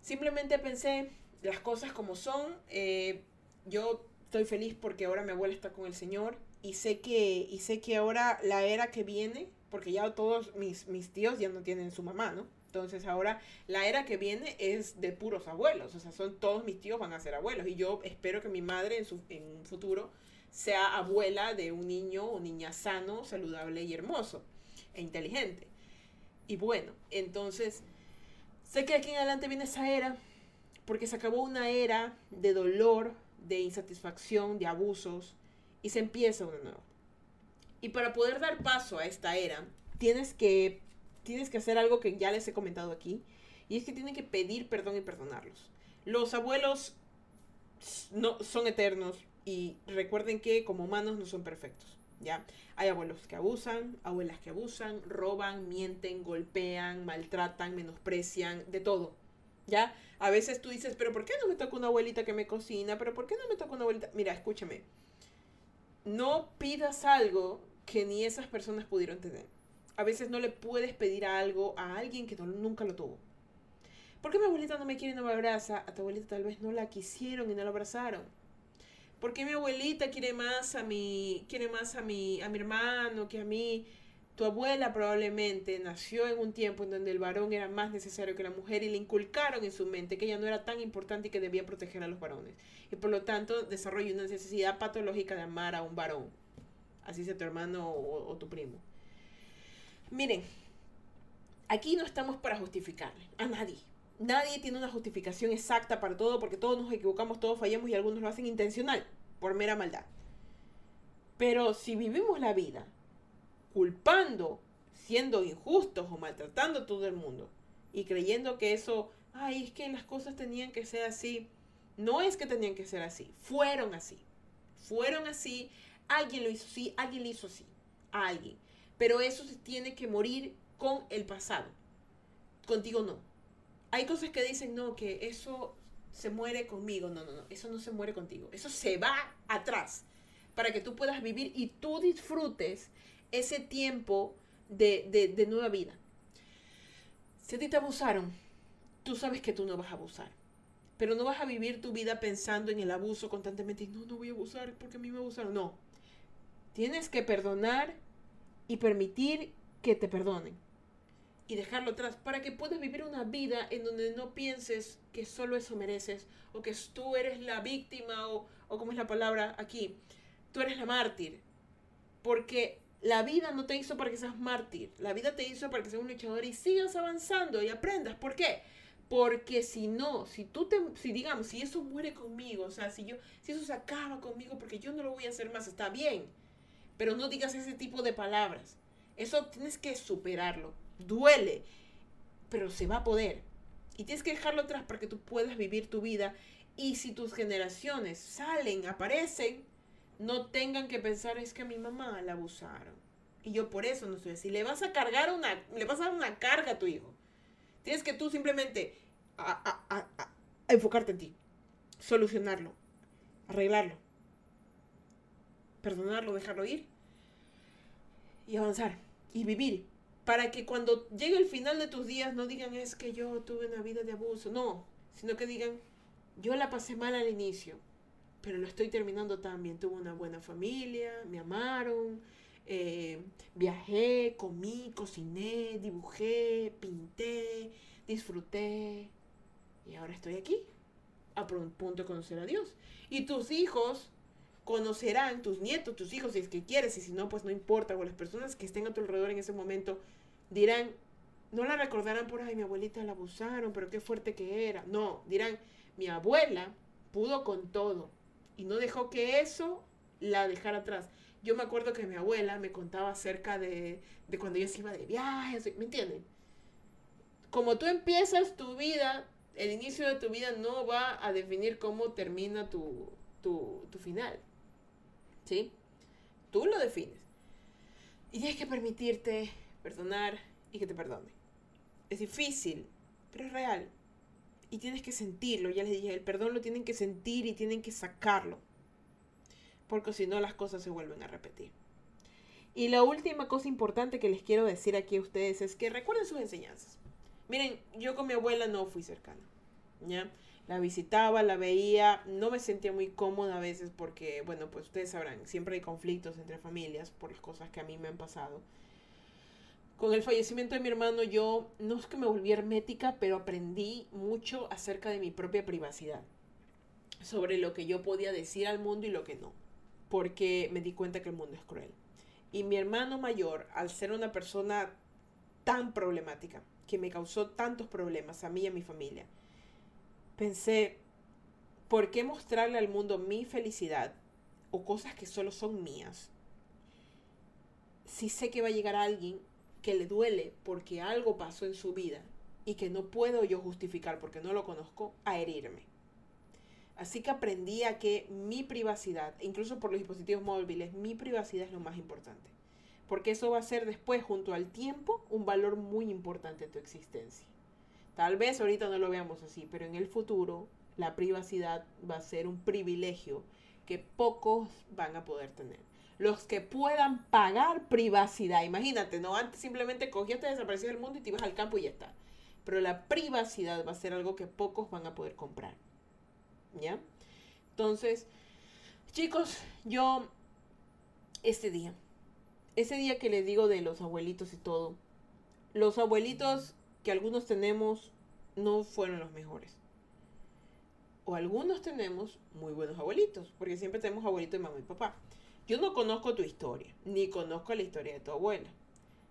simplemente pensé las cosas como son. Eh, yo estoy feliz porque ahora mi abuela está con el Señor y sé que, y sé que ahora la era que viene porque ya todos mis, mis tíos ya no tienen su mamá, ¿no? Entonces ahora la era que viene es de puros abuelos, o sea, son todos mis tíos van a ser abuelos y yo espero que mi madre en, su, en un futuro sea abuela de un niño o niña sano, saludable y hermoso e inteligente. Y bueno, entonces sé que aquí en adelante viene esa era porque se acabó una era de dolor, de insatisfacción, de abusos y se empieza una nueva. Y para poder dar paso a esta era, tienes que, tienes que hacer algo que ya les he comentado aquí, y es que tienen que pedir perdón y perdonarlos. Los abuelos no, son eternos y recuerden que como humanos no son perfectos. ¿ya? Hay abuelos que abusan, abuelas que abusan, roban, mienten, golpean, maltratan, menosprecian, de todo. ¿Ya? A veces tú dices, pero ¿por qué no me toca una abuelita que me cocina? ¿Pero por qué no me toca una abuelita? Mira, escúchame. No pidas algo que ni esas personas pudieron tener. A veces no le puedes pedir algo a alguien que nunca lo tuvo. ¿Por qué mi abuelita no me quiere y no me abraza? A tu abuelita tal vez no la quisieron y no la abrazaron. ¿Por qué mi abuelita quiere más a mi, quiere más a mi, a mi hermano que a mí? Tu abuela probablemente nació en un tiempo en donde el varón era más necesario que la mujer y le inculcaron en su mente que ella no era tan importante y que debía proteger a los varones. Y por lo tanto desarrolló una necesidad patológica de amar a un varón así sea tu hermano o, tu primo. Miren, aquí no estamos para justificarle a nadie. Nadie tiene una justificación exacta para todo porque todos nos equivocamos, todos fallamos y algunos lo hacen intencional, por mera maldad. Pero si vivimos la vida culpando, siendo injustos o maltratando a todo el mundo y creyendo que eso, ay, es que las cosas tenían que ser así, no es que tenían que ser así, fueron así. Fueron así Alguien lo hizo así, alguien lo hizo así, alguien. Pero eso se tiene que morir con el pasado. Contigo no. Hay cosas que dicen, no, que eso se muere conmigo. No, no, no, eso no se muere contigo. Eso se va atrás para que tú puedas vivir y tú disfrutes ese tiempo de, de nueva vida. Si a ti te abusaron, tú sabes que tú no vas a abusar. Pero no vas a vivir tu vida pensando en el abuso constantemente. No, no voy a abusar porque a mí me abusaron. No. Tienes que perdonar y permitir que te perdonen. Y dejarlo atrás para que puedas vivir una vida en donde no pienses que solo eso mereces o que tú eres la víctima o, o como es la palabra aquí, tú eres la mártir. Porque la vida no te hizo para que seas mártir. La vida te hizo para que seas un luchador y sigas avanzando y aprendas. ¿Por qué? Porque si no, si tú te, si digamos, si eso muere conmigo, o sea, si yo, si eso se acaba conmigo porque yo no lo voy a hacer más, está bien pero no digas ese tipo de palabras. Eso tienes que superarlo. Duele, pero se va a poder. Y tienes que dejarlo atrás para que tú puedas vivir tu vida. Y si tus generaciones salen, aparecen, no tengan que pensar es que a mi mamá la abusaron. Y yo por eso no estoy así. Le vas a cargar una, le vas a dar una carga a tu hijo. Tienes que tú simplemente enfocarte en ti, solucionarlo, arreglarlo perdonarlo, dejarlo ir y avanzar y vivir. Para que cuando llegue el final de tus días no digan es que yo tuve una vida de abuso, no, sino que digan yo la pasé mal al inicio, pero lo estoy terminando tan bien. Tuve una buena familia, me amaron, eh, viajé, comí, cociné, dibujé, pinté, disfruté y ahora estoy aquí a punto de conocer a Dios. Y tus hijos conocerán tus nietos, tus hijos, si es que quieres, y si no, pues no importa, o las personas que estén a tu alrededor en ese momento dirán, no la recordarán por, ay, mi abuelita la abusaron, pero qué fuerte que era. No, dirán, mi abuela pudo con todo y no dejó que eso la dejara atrás. Yo me acuerdo que mi abuela me contaba acerca de, de cuando ella se iba de viajes, ¿me entienden? Como tú empiezas tu vida, el inicio de tu vida no va a definir cómo termina tu, tu, tu final. ¿Sí? Tú lo defines. Y tienes que permitirte perdonar y que te perdone. Es difícil, pero es real. Y tienes que sentirlo. Ya les dije, el perdón lo tienen que sentir y tienen que sacarlo. Porque si no, las cosas se vuelven a repetir. Y la última cosa importante que les quiero decir aquí a ustedes es que recuerden sus enseñanzas. Miren, yo con mi abuela no fui cercana. ¿Ya? La visitaba, la veía, no me sentía muy cómoda a veces porque, bueno, pues ustedes sabrán, siempre hay conflictos entre familias por las cosas que a mí me han pasado. Con el fallecimiento de mi hermano yo no es que me volví hermética, pero aprendí mucho acerca de mi propia privacidad, sobre lo que yo podía decir al mundo y lo que no, porque me di cuenta que el mundo es cruel. Y mi hermano mayor, al ser una persona tan problemática, que me causó tantos problemas a mí y a mi familia, pensé, ¿por qué mostrarle al mundo mi felicidad o cosas que solo son mías? Si sé que va a llegar alguien que le duele porque algo pasó en su vida y que no puedo yo justificar porque no lo conozco, a herirme. Así que aprendí a que mi privacidad, incluso por los dispositivos móviles, mi privacidad es lo más importante. Porque eso va a ser después, junto al tiempo, un valor muy importante en tu existencia. Tal vez ahorita no lo veamos así, pero en el futuro la privacidad va a ser un privilegio que pocos van a poder tener. Los que puedan pagar privacidad, imagínate, no antes simplemente cogías, te desaparecías del mundo y te ibas al campo y ya está. Pero la privacidad va a ser algo que pocos van a poder comprar. ¿Ya? Entonces, chicos, yo este día, ese día que les digo de los abuelitos y todo, los abuelitos que algunos tenemos no fueron los mejores. O algunos tenemos muy buenos abuelitos, porque siempre tenemos abuelitos de mamá y papá. Yo no conozco tu historia, ni conozco la historia de tu abuela,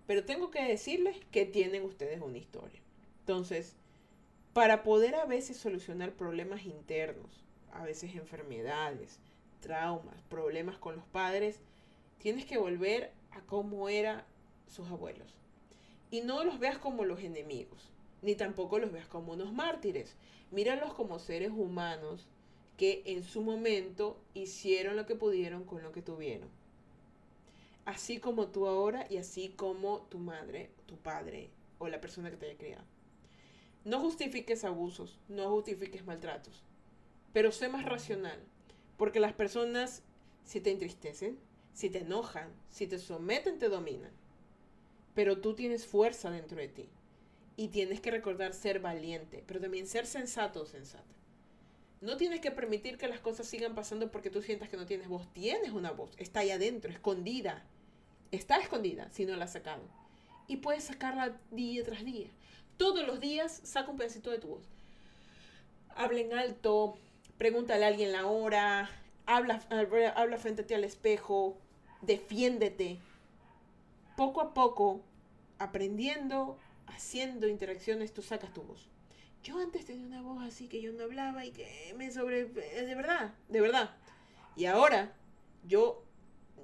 pero tengo que decirles que tienen ustedes una historia. Entonces, para poder a veces solucionar problemas internos, a veces enfermedades, traumas, problemas con los padres, tienes que volver a cómo eran sus abuelos. Y no los veas como los enemigos, ni tampoco los veas como unos mártires. Míralos como seres humanos que en su momento hicieron lo que pudieron con lo que tuvieron. Así como tú ahora y así como tu madre, tu padre o la persona que te haya criado. No justifiques abusos, no justifiques maltratos, pero sé más racional, porque las personas si te entristecen, si te enojan, si te someten, te dominan pero tú tienes fuerza dentro de ti. Y tienes que recordar ser valiente, pero también ser sensato o sensata. No tienes que permitir que las cosas sigan pasando porque tú sientas que no tienes voz. Tienes una voz, está ahí adentro, escondida. Está escondida si no la has sacado. Y puedes sacarla día tras día. Todos los días saca un pedacito de tu voz. Habla en alto, pregúntale a alguien la hora, habla, habla frente a ti al espejo, defiéndete, poco a poco, aprendiendo, haciendo interacciones, tú sacas tu voz. Yo antes tenía una voz así que yo no hablaba y que me sobre... Eh, de verdad, de verdad. Y ahora yo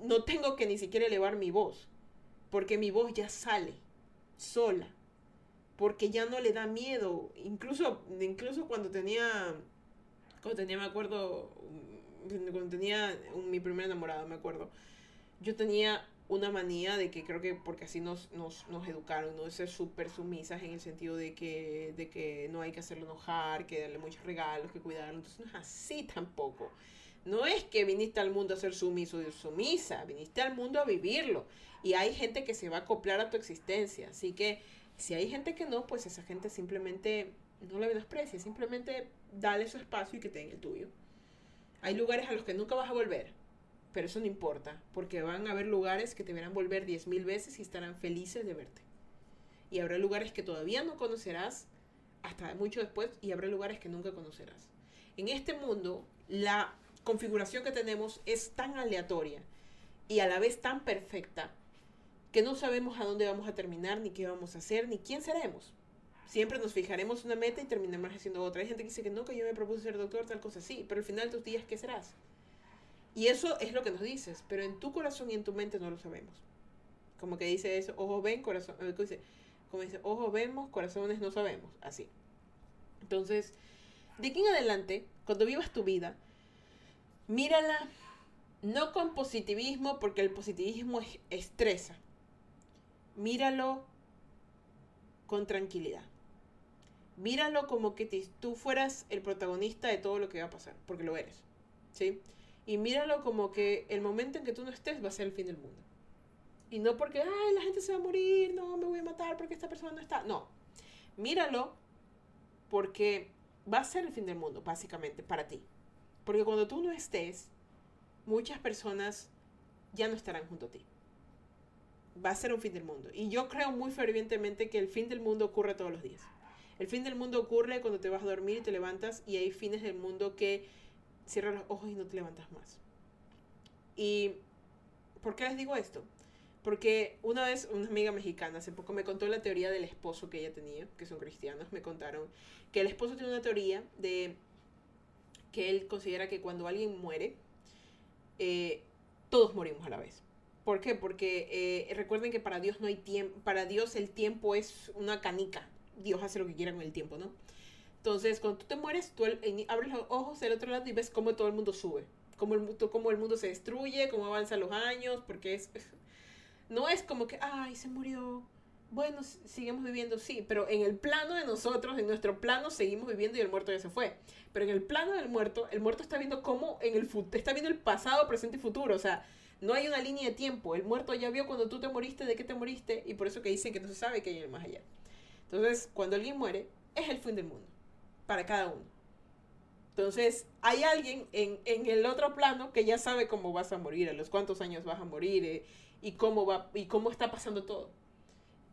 no tengo que ni siquiera elevar mi voz, porque mi voz ya sale sola, porque ya no le da miedo. Incluso, incluso cuando tenía, cuando tenía, me acuerdo, cuando tenía mi primer enamorado, me acuerdo, yo tenía una manía de que creo que porque así nos, nos, nos educaron, ¿no? Ser súper sumisas en el sentido de que, de que no hay que hacerlo enojar, que darle muchos regalos, que cuidarlo. Entonces no es así tampoco. No es que viniste al mundo a ser sumiso o sumisa, viniste al mundo a vivirlo. Y hay gente que se va a acoplar a tu existencia. Así que si hay gente que no, pues esa gente simplemente no le menosprecia, simplemente dale su espacio y que tenga el tuyo. Hay lugares a los que nunca vas a volver pero eso no importa, porque van a haber lugares que te verán volver diez mil veces y estarán felices de verte. Y habrá lugares que todavía no conocerás hasta mucho después y habrá lugares que nunca conocerás. En este mundo, la configuración que tenemos es tan aleatoria y a la vez tan perfecta que no sabemos a dónde vamos a terminar, ni qué vamos a hacer, ni quién seremos. Siempre nos fijaremos una meta y terminaremos haciendo otra. Hay gente que dice que no, que yo me propuse ser doctor, tal cosa así, pero al final de tus días, ¿qué serás? Y eso es lo que nos dices, pero en tu corazón y en tu mente no lo sabemos. Como que dice eso, ojo ven, corazón, eh, como dice, ojo vemos, corazones no sabemos, así. Entonces, de aquí en adelante, cuando vivas tu vida, mírala no con positivismo, porque el positivismo estresa. Míralo con tranquilidad. Míralo como que tú fueras el protagonista de todo lo que va a pasar, porque lo eres. ¿Sí? Y míralo como que el momento en que tú no estés va a ser el fin del mundo. Y no porque, ay, la gente se va a morir, no, me voy a matar porque esta persona no está. No. Míralo porque va a ser el fin del mundo, básicamente, para ti. Porque cuando tú no estés, muchas personas ya no estarán junto a ti. Va a ser un fin del mundo. Y yo creo muy fervientemente que el fin del mundo ocurre todos los días. El fin del mundo ocurre cuando te vas a dormir y te levantas y hay fines del mundo que cierras los ojos y no te levantas más. ¿Y por qué les digo esto? Porque una vez una amiga mexicana hace poco me contó la teoría del esposo que ella tenía, que son cristianos, me contaron que el esposo tiene una teoría de que él considera que cuando alguien muere, eh, todos morimos a la vez. ¿Por qué? Porque eh, recuerden que para Dios no hay tiempo, para Dios el tiempo es una canica. Dios hace lo que quiera con el tiempo, ¿no? Entonces, cuando tú te mueres, tú abres los ojos del otro lado y ves cómo todo el mundo sube, cómo el, cómo el mundo se destruye, cómo avanzan los años, porque es, no es como que, ay, se murió. Bueno, seguimos viviendo, sí, pero en el plano de nosotros, en nuestro plano, seguimos viviendo y el muerto ya se fue. Pero en el plano del muerto, el muerto está viendo cómo en el está viendo el pasado, presente y futuro. O sea, no hay una línea de tiempo. El muerto ya vio cuando tú te moriste, de qué te moriste, y por eso que dicen que no se sabe que hay el más allá. Entonces, cuando alguien muere, es el fin del mundo, para cada uno. Entonces, hay alguien en, en el otro plano que ya sabe cómo vas a morir, a los cuántos años vas a morir, eh, y cómo va y cómo está pasando todo.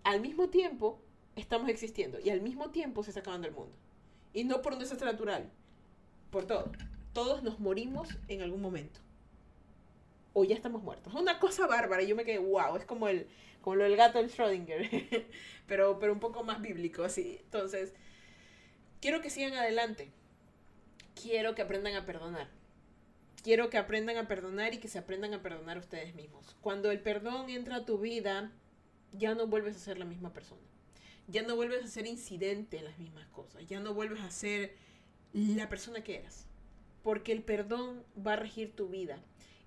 Al mismo tiempo estamos existiendo y al mismo tiempo se está acabando el mundo. Y no por un desastre natural, por todo. Todos nos morimos en algún momento. O ya estamos muertos. Una cosa bárbara. Yo me quedé, wow, es como el como lo del gato del Schrödinger, pero, pero un poco más bíblico, así. Entonces, quiero que sigan adelante. Quiero que aprendan a perdonar quiero que aprendan a perdonar y que se aprendan a perdonar ustedes mismos. Cuando el perdón entra a tu vida, ya no vuelves a ser la misma persona. Ya no vuelves a ser incidente en las mismas cosas. Ya no vuelves a ser la persona que eras. Porque el perdón va a regir tu vida.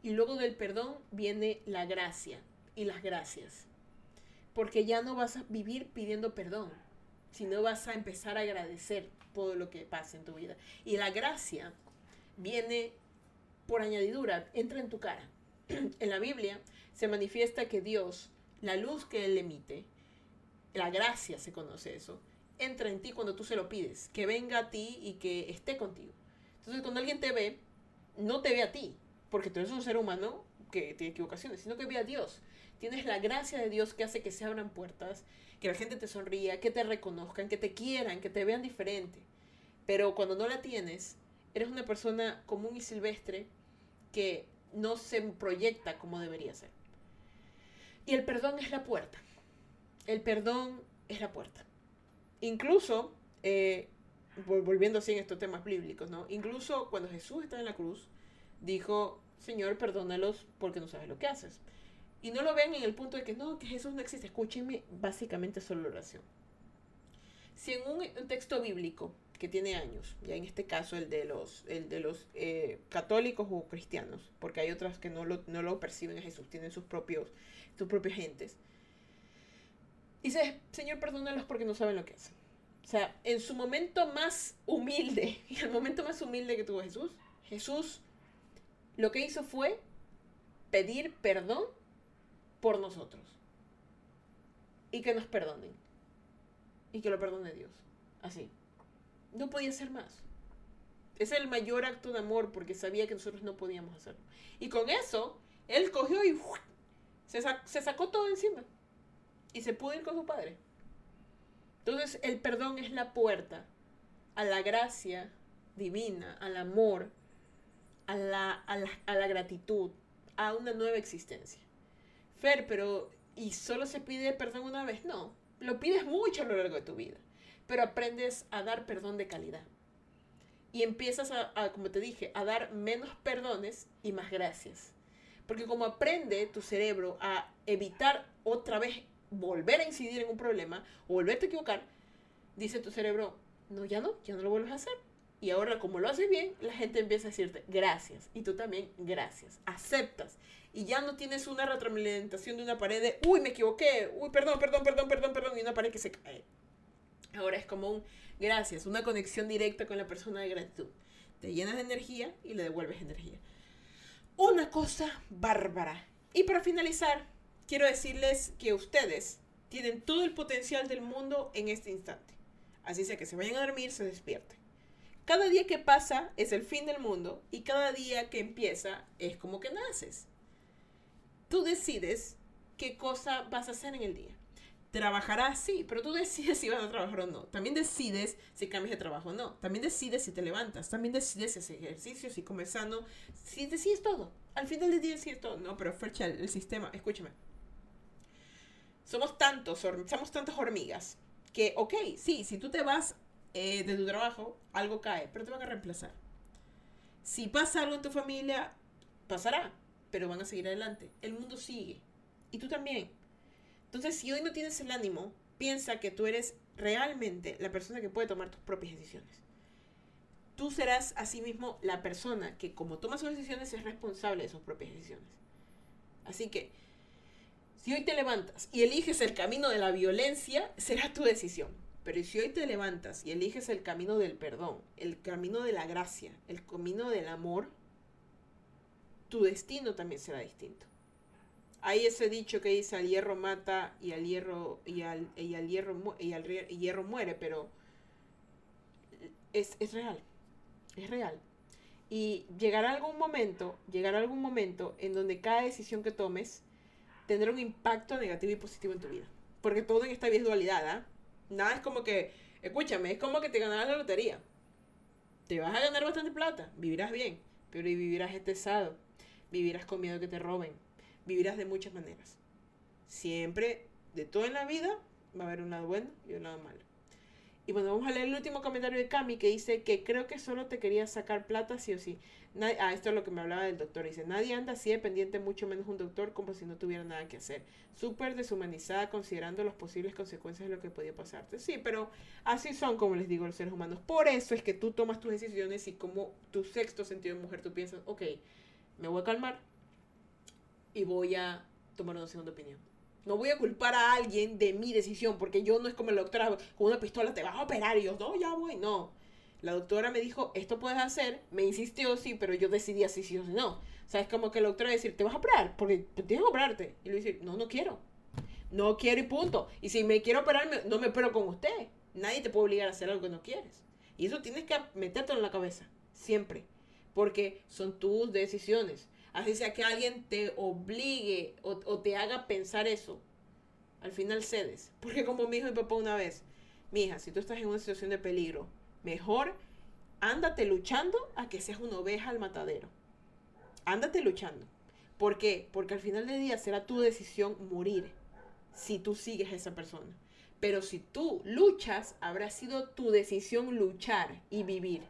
Y luego del perdón viene la gracia y las gracias. Porque ya no vas a vivir pidiendo perdón, sino vas a empezar a agradecer todo lo que pasa en tu vida. Y la gracia viene por añadidura, entra en tu cara. en la Biblia se manifiesta que Dios, la luz que Él emite, la gracia se conoce eso, entra en ti cuando tú se lo pides, que venga a ti y que esté contigo. Entonces cuando alguien te ve, no te ve a ti, porque tú eres un ser humano que tiene equivocaciones, sino que ve a Dios. Tienes la gracia de Dios que hace que se abran puertas, que la gente te sonría, que te reconozcan, que te quieran, que te vean diferente. Pero cuando no la tienes, eres una persona común y silvestre que no se proyecta como debería ser. Y el perdón es la puerta. El perdón es la puerta. Incluso, eh, volviendo así en estos temas bíblicos, ¿no? Incluso cuando Jesús estaba en la cruz, dijo, Señor, perdónalos porque no sabes lo que haces. Y no lo ven en el punto de que no, que Jesús no existe. Escúchenme, básicamente solo oración. Si en un texto bíblico que tiene años, ya en este caso el de los, el de los eh, católicos o cristianos, porque hay otras que no lo, no lo perciben a Jesús, tienen sus propios, sus propias gentes. Dice, Señor, perdónalos porque no saben lo que hacen. O sea, en su momento más humilde, y el momento más humilde que tuvo Jesús, Jesús lo que hizo fue pedir perdón por nosotros. Y que nos perdonen. Y que lo perdone Dios. Así. No podía hacer más. Es el mayor acto de amor porque sabía que nosotros no podíamos hacerlo. Y con eso, él cogió y se, se sacó todo encima. Y se pudo ir con su padre. Entonces el perdón es la puerta a la gracia divina, al amor, a la, a la, a la gratitud, a una nueva existencia. Fer, pero y solo se pide perdón una vez. No, lo pides mucho a lo largo de tu vida, pero aprendes a dar perdón de calidad. Y empiezas a, como te dije, a dar menos perdones y más gracias. Porque como aprende tu cerebro a evitar otra vez volver a incidir en un problema o volverte a equivocar, dice tu cerebro, no, ya no, ya no lo vuelves a hacer. Y ahora como lo haces bien, la gente empieza a decirte gracias. Y tú también gracias. Aceptas. Y ya no tienes una retroalimentación de una pared de, uy, me equivoqué, uy, perdón, perdón, perdón, perdón, perdón, y una pared que se cae. Ahora es como un gracias, una conexión directa con la persona de gratitud. Te llenas de energía y le devuelves energía. Una cosa bárbara. Y para finalizar, quiero decirles que ustedes tienen todo el potencial del mundo en este instante. Así sea que se vayan a dormir, se despierten. Cada día que pasa es el fin del mundo y cada día que empieza es como que naces. Tú decides qué cosa vas a hacer en el día. Trabajarás, sí, pero tú decides si vas a trabajar o no. También decides si cambias de trabajo o no. También decides si te levantas. También decides si haces ejercicio, si comes sano. Si decides todo. Al final del día decides todo. No, pero Fercha, el sistema, escúchame. Somos tantos, somos tantas hormigas que, ok, sí, si tú te vas eh, de tu trabajo, algo cae, pero te van a reemplazar. Si pasa algo en tu familia, pasará, pero van a seguir adelante. El mundo sigue. Y tú también. Entonces, si hoy no tienes el ánimo, piensa que tú eres realmente la persona que puede tomar tus propias decisiones. Tú serás asimismo la persona que como toma sus decisiones es responsable de sus propias decisiones. Así que, si hoy te levantas y eliges el camino de la violencia, será tu decisión. Pero si hoy te levantas y eliges el camino del perdón, el camino de la gracia, el camino del amor, tu destino también será distinto. Hay ese dicho que dice al hierro mata y al hierro y al, y al hierro y al hierro muere, pero es, es real. Es real. Y llegará algún momento, llegará algún momento en donde cada decisión que tomes tendrá un impacto negativo y positivo en tu vida. Porque todo en esta vida es dualidad, ¿ah? Nada es como que, escúchame, es como que te ganarás la lotería. Te vas a ganar bastante plata, vivirás bien, pero vivirás estresado, vivirás con miedo que te roben, vivirás de muchas maneras. Siempre, de todo en la vida, va a haber un lado bueno y un lado malo. Y bueno, vamos a leer el último comentario de Cami que dice que creo que solo te quería sacar plata sí o sí. ah, esto es lo que me hablaba del doctor. Dice, nadie anda así dependiente, mucho menos un doctor, como si no tuviera nada que hacer. Súper deshumanizada considerando las posibles consecuencias de lo que podía pasarte. Sí, pero así son, como les digo, los seres humanos. Por eso es que tú tomas tus decisiones y como tu sexto sentido de mujer, tú piensas, ok, me voy a calmar y voy a tomar una segunda opinión. No voy a culpar a alguien de mi decisión, porque yo no es como la doctora con una pistola te vas a operar y yo, no, ya voy, no. La doctora me dijo, esto puedes hacer, me insistió, sí, pero yo decidí así sí o sí no. O sea, es como que la doctora decir, te vas a operar, porque tienes que operarte. Y le decir, no, no quiero. No quiero y punto. Y si me quiero operar, no me opero con usted. Nadie te puede obligar a hacer algo que no quieres. Y eso tienes que meterte en la cabeza, siempre. Porque son tus decisiones. Así sea que alguien te obligue o, te haga pensar eso, al final cedes. Porque como me dijo mi papá una vez, mi hija, si tú estás en una situación de peligro, mejor ándate luchando a que seas una oveja al matadero. Ándate luchando. ¿Por qué? Porque al final del día será tu decisión morir si tú sigues a esa persona. Pero si tú luchas, habrá sido tu decisión luchar y vivir.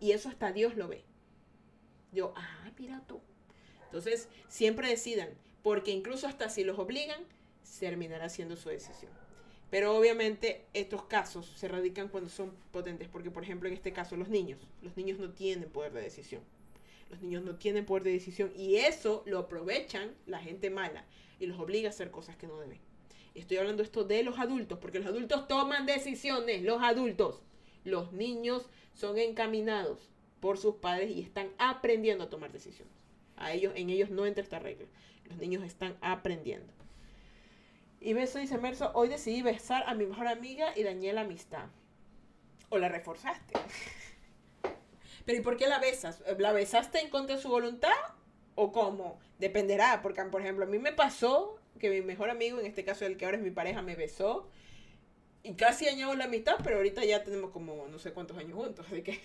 Y eso hasta Dios lo ve. Yo, ah, mira tú. Entonces, siempre decidan, porque incluso hasta si los obligan, terminará siendo su decisión. Pero obviamente estos casos se radican cuando son potentes, porque por ejemplo en este caso los niños, los niños no tienen poder de decisión. Los niños no tienen poder de decisión y eso lo aprovechan la gente mala y los obliga a hacer cosas que no deben. Estoy hablando esto de los adultos, porque los adultos toman decisiones, los adultos. Los niños son encaminados por sus padres y están aprendiendo a tomar decisiones. A ellos, en ellos no entra esta regla. Los niños están aprendiendo. Y beso dice Merso, hoy decidí besar a mi mejor amiga y dañé la amistad. O la reforzaste. Pero ¿y por qué la besas? ¿La besaste en contra de su voluntad? ¿O cómo? Dependerá, porque por ejemplo a mí me pasó que mi mejor amigo, en este caso el que ahora es mi pareja, me besó. Y casi dañamos la amistad, pero ahorita ya tenemos como no sé cuántos años juntos, así que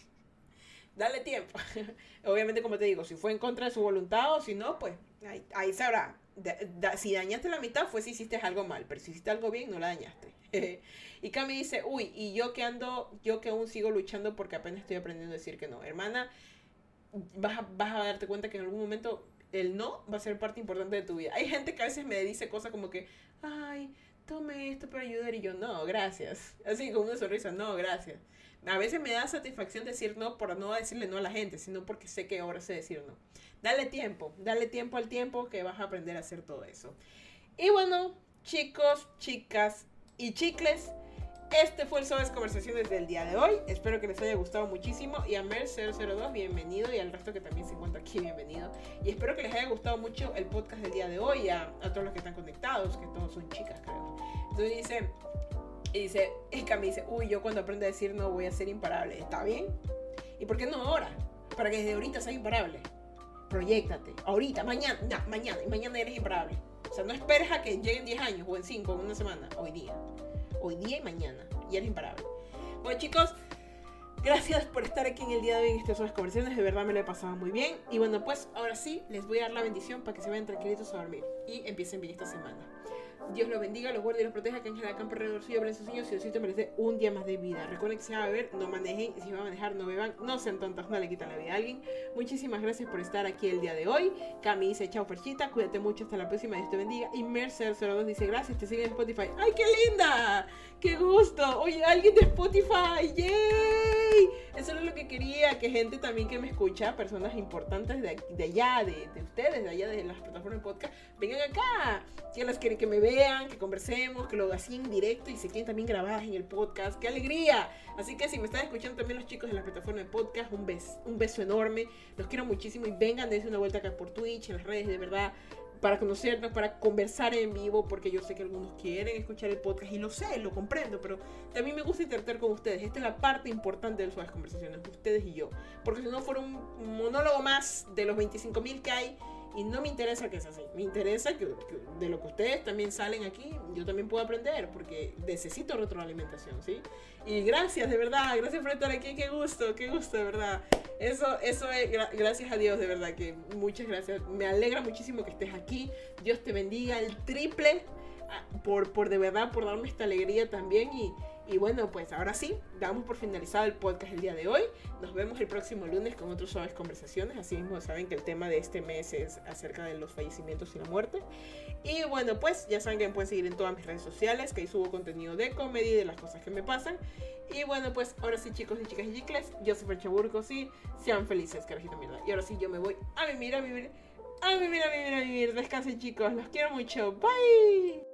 dale tiempo. Obviamente, como te digo, si fue en contra de su voluntad o si no, pues ahí, ahí sabrá. si dañaste la mitad fue si hiciste algo mal, pero si hiciste algo bien, no la dañaste. y Cami dice, uy, y yo que ando, yo que aún sigo luchando porque apenas estoy aprendiendo a decir que no. Hermana, vas a, vas a darte cuenta que en algún momento el no va a ser parte importante de tu vida. Hay gente que a veces me dice cosas como que, ay, tome esto para ayudar y yo, no, gracias. Así con una sonrisa, no, gracias. A veces me da satisfacción decir no por no decirle no a la gente, sino porque sé que ahora sé decir no. Dale tiempo, dale tiempo al tiempo que vas a aprender a hacer todo eso. Y bueno, chicos, chicas y chicles, este fue el Sobes Conversaciones del día de hoy. Espero que les haya gustado muchísimo. Y a Mer002, bienvenido. Y al resto que también se encuentra aquí, bienvenido. Y espero que les haya gustado mucho el podcast del día de hoy. A, a todos los que están conectados, que todos son chicas, creo. Entonces dice, y dice, Eka me dice, uy, yo cuando aprendo a decir no voy a ser imparable. ¿Está bien? ¿Y por qué no ahora? Para que desde ahorita seas imparable. Proyectate. Ahorita, mañana, no, mañana. Y mañana eres imparable. O sea, no esperes a que lleguen 10 años o en 5 o en una semana. Hoy día. Hoy día y mañana. Y eres imparable. Bueno, chicos. Gracias por estar aquí en el día de hoy en estas horas conversaciones. De verdad me lo he pasado muy bien. Y bueno, pues ahora sí, les voy a dar la bendición para que se vayan tranquilitos a dormir. Y empiecen bien esta semana. Dios los bendiga, los guarde y los proteja, que Ángel campo alrededor suyo, abren sus niños y Diosito merece un día más de vida. Recuerden que si van a beber, no manejen, si van a manejar, no beban, no sean tontos, no le quitan la vida a alguien. Muchísimas gracias por estar aquí el día de hoy. Cami dice, chao Ferchita, cuídate mucho, hasta la próxima, Dios te bendiga. Y Mercer02 dice, gracias, te sigue en Spotify. ¡Ay, qué linda! ¡Qué gusto! Oye, alguien de Spotify, ¡yay! Eso es lo que quería, que gente también que me escucha, personas importantes de, de allá, de, de ustedes, de allá de las plataformas de podcast, vengan acá, que las quieren que me vean, que conversemos, que lo hacen en directo y se queden también grabadas en el podcast. ¡Qué alegría! Así que si me están escuchando también los chicos de la plataforma de podcast, un beso, un beso enorme. Los quiero muchísimo y vengan, dense una vuelta acá por Twitch, en las redes, de verdad para conocernos, para conversar en vivo, porque yo sé que algunos quieren escuchar el podcast y lo sé, lo comprendo, pero también me gusta interactuar con ustedes. Esta es la parte importante de las conversaciones, ustedes y yo. Porque si no fuera un monólogo más de los 25.000 que hay, y no me interesa que sea así. Me interesa que, de lo que ustedes también salen aquí, yo también puedo aprender, porque necesito retroalimentación, ¿sí? Y gracias, de verdad, gracias por estar aquí, qué gusto, qué gusto, de verdad. Eso, eso es, gracias a Dios, de verdad, que muchas gracias. Me alegra muchísimo que estés aquí. Dios te bendiga el triple ah, por, por de verdad, por darme esta alegría también y y bueno, pues ahora sí, damos por finalizado el podcast el día de hoy. Nos vemos el próximo lunes con otras suaves conversaciones. Así mismo saben que el tema de este mes es acerca de los fallecimientos y la muerte. Y bueno, pues ya saben que me pueden seguir en todas mis redes sociales, que ahí subo contenido de comedia y de las cosas que me pasan. Y bueno, pues ahora sí, chicos y chicas y chicles, yo soy Chaburco, sí, sean felices, carajito mierda. Y ahora sí, yo me voy a vivir, a vivir, a vivir, a vivir, a vivir. Descansen, chicos, los quiero mucho. Bye.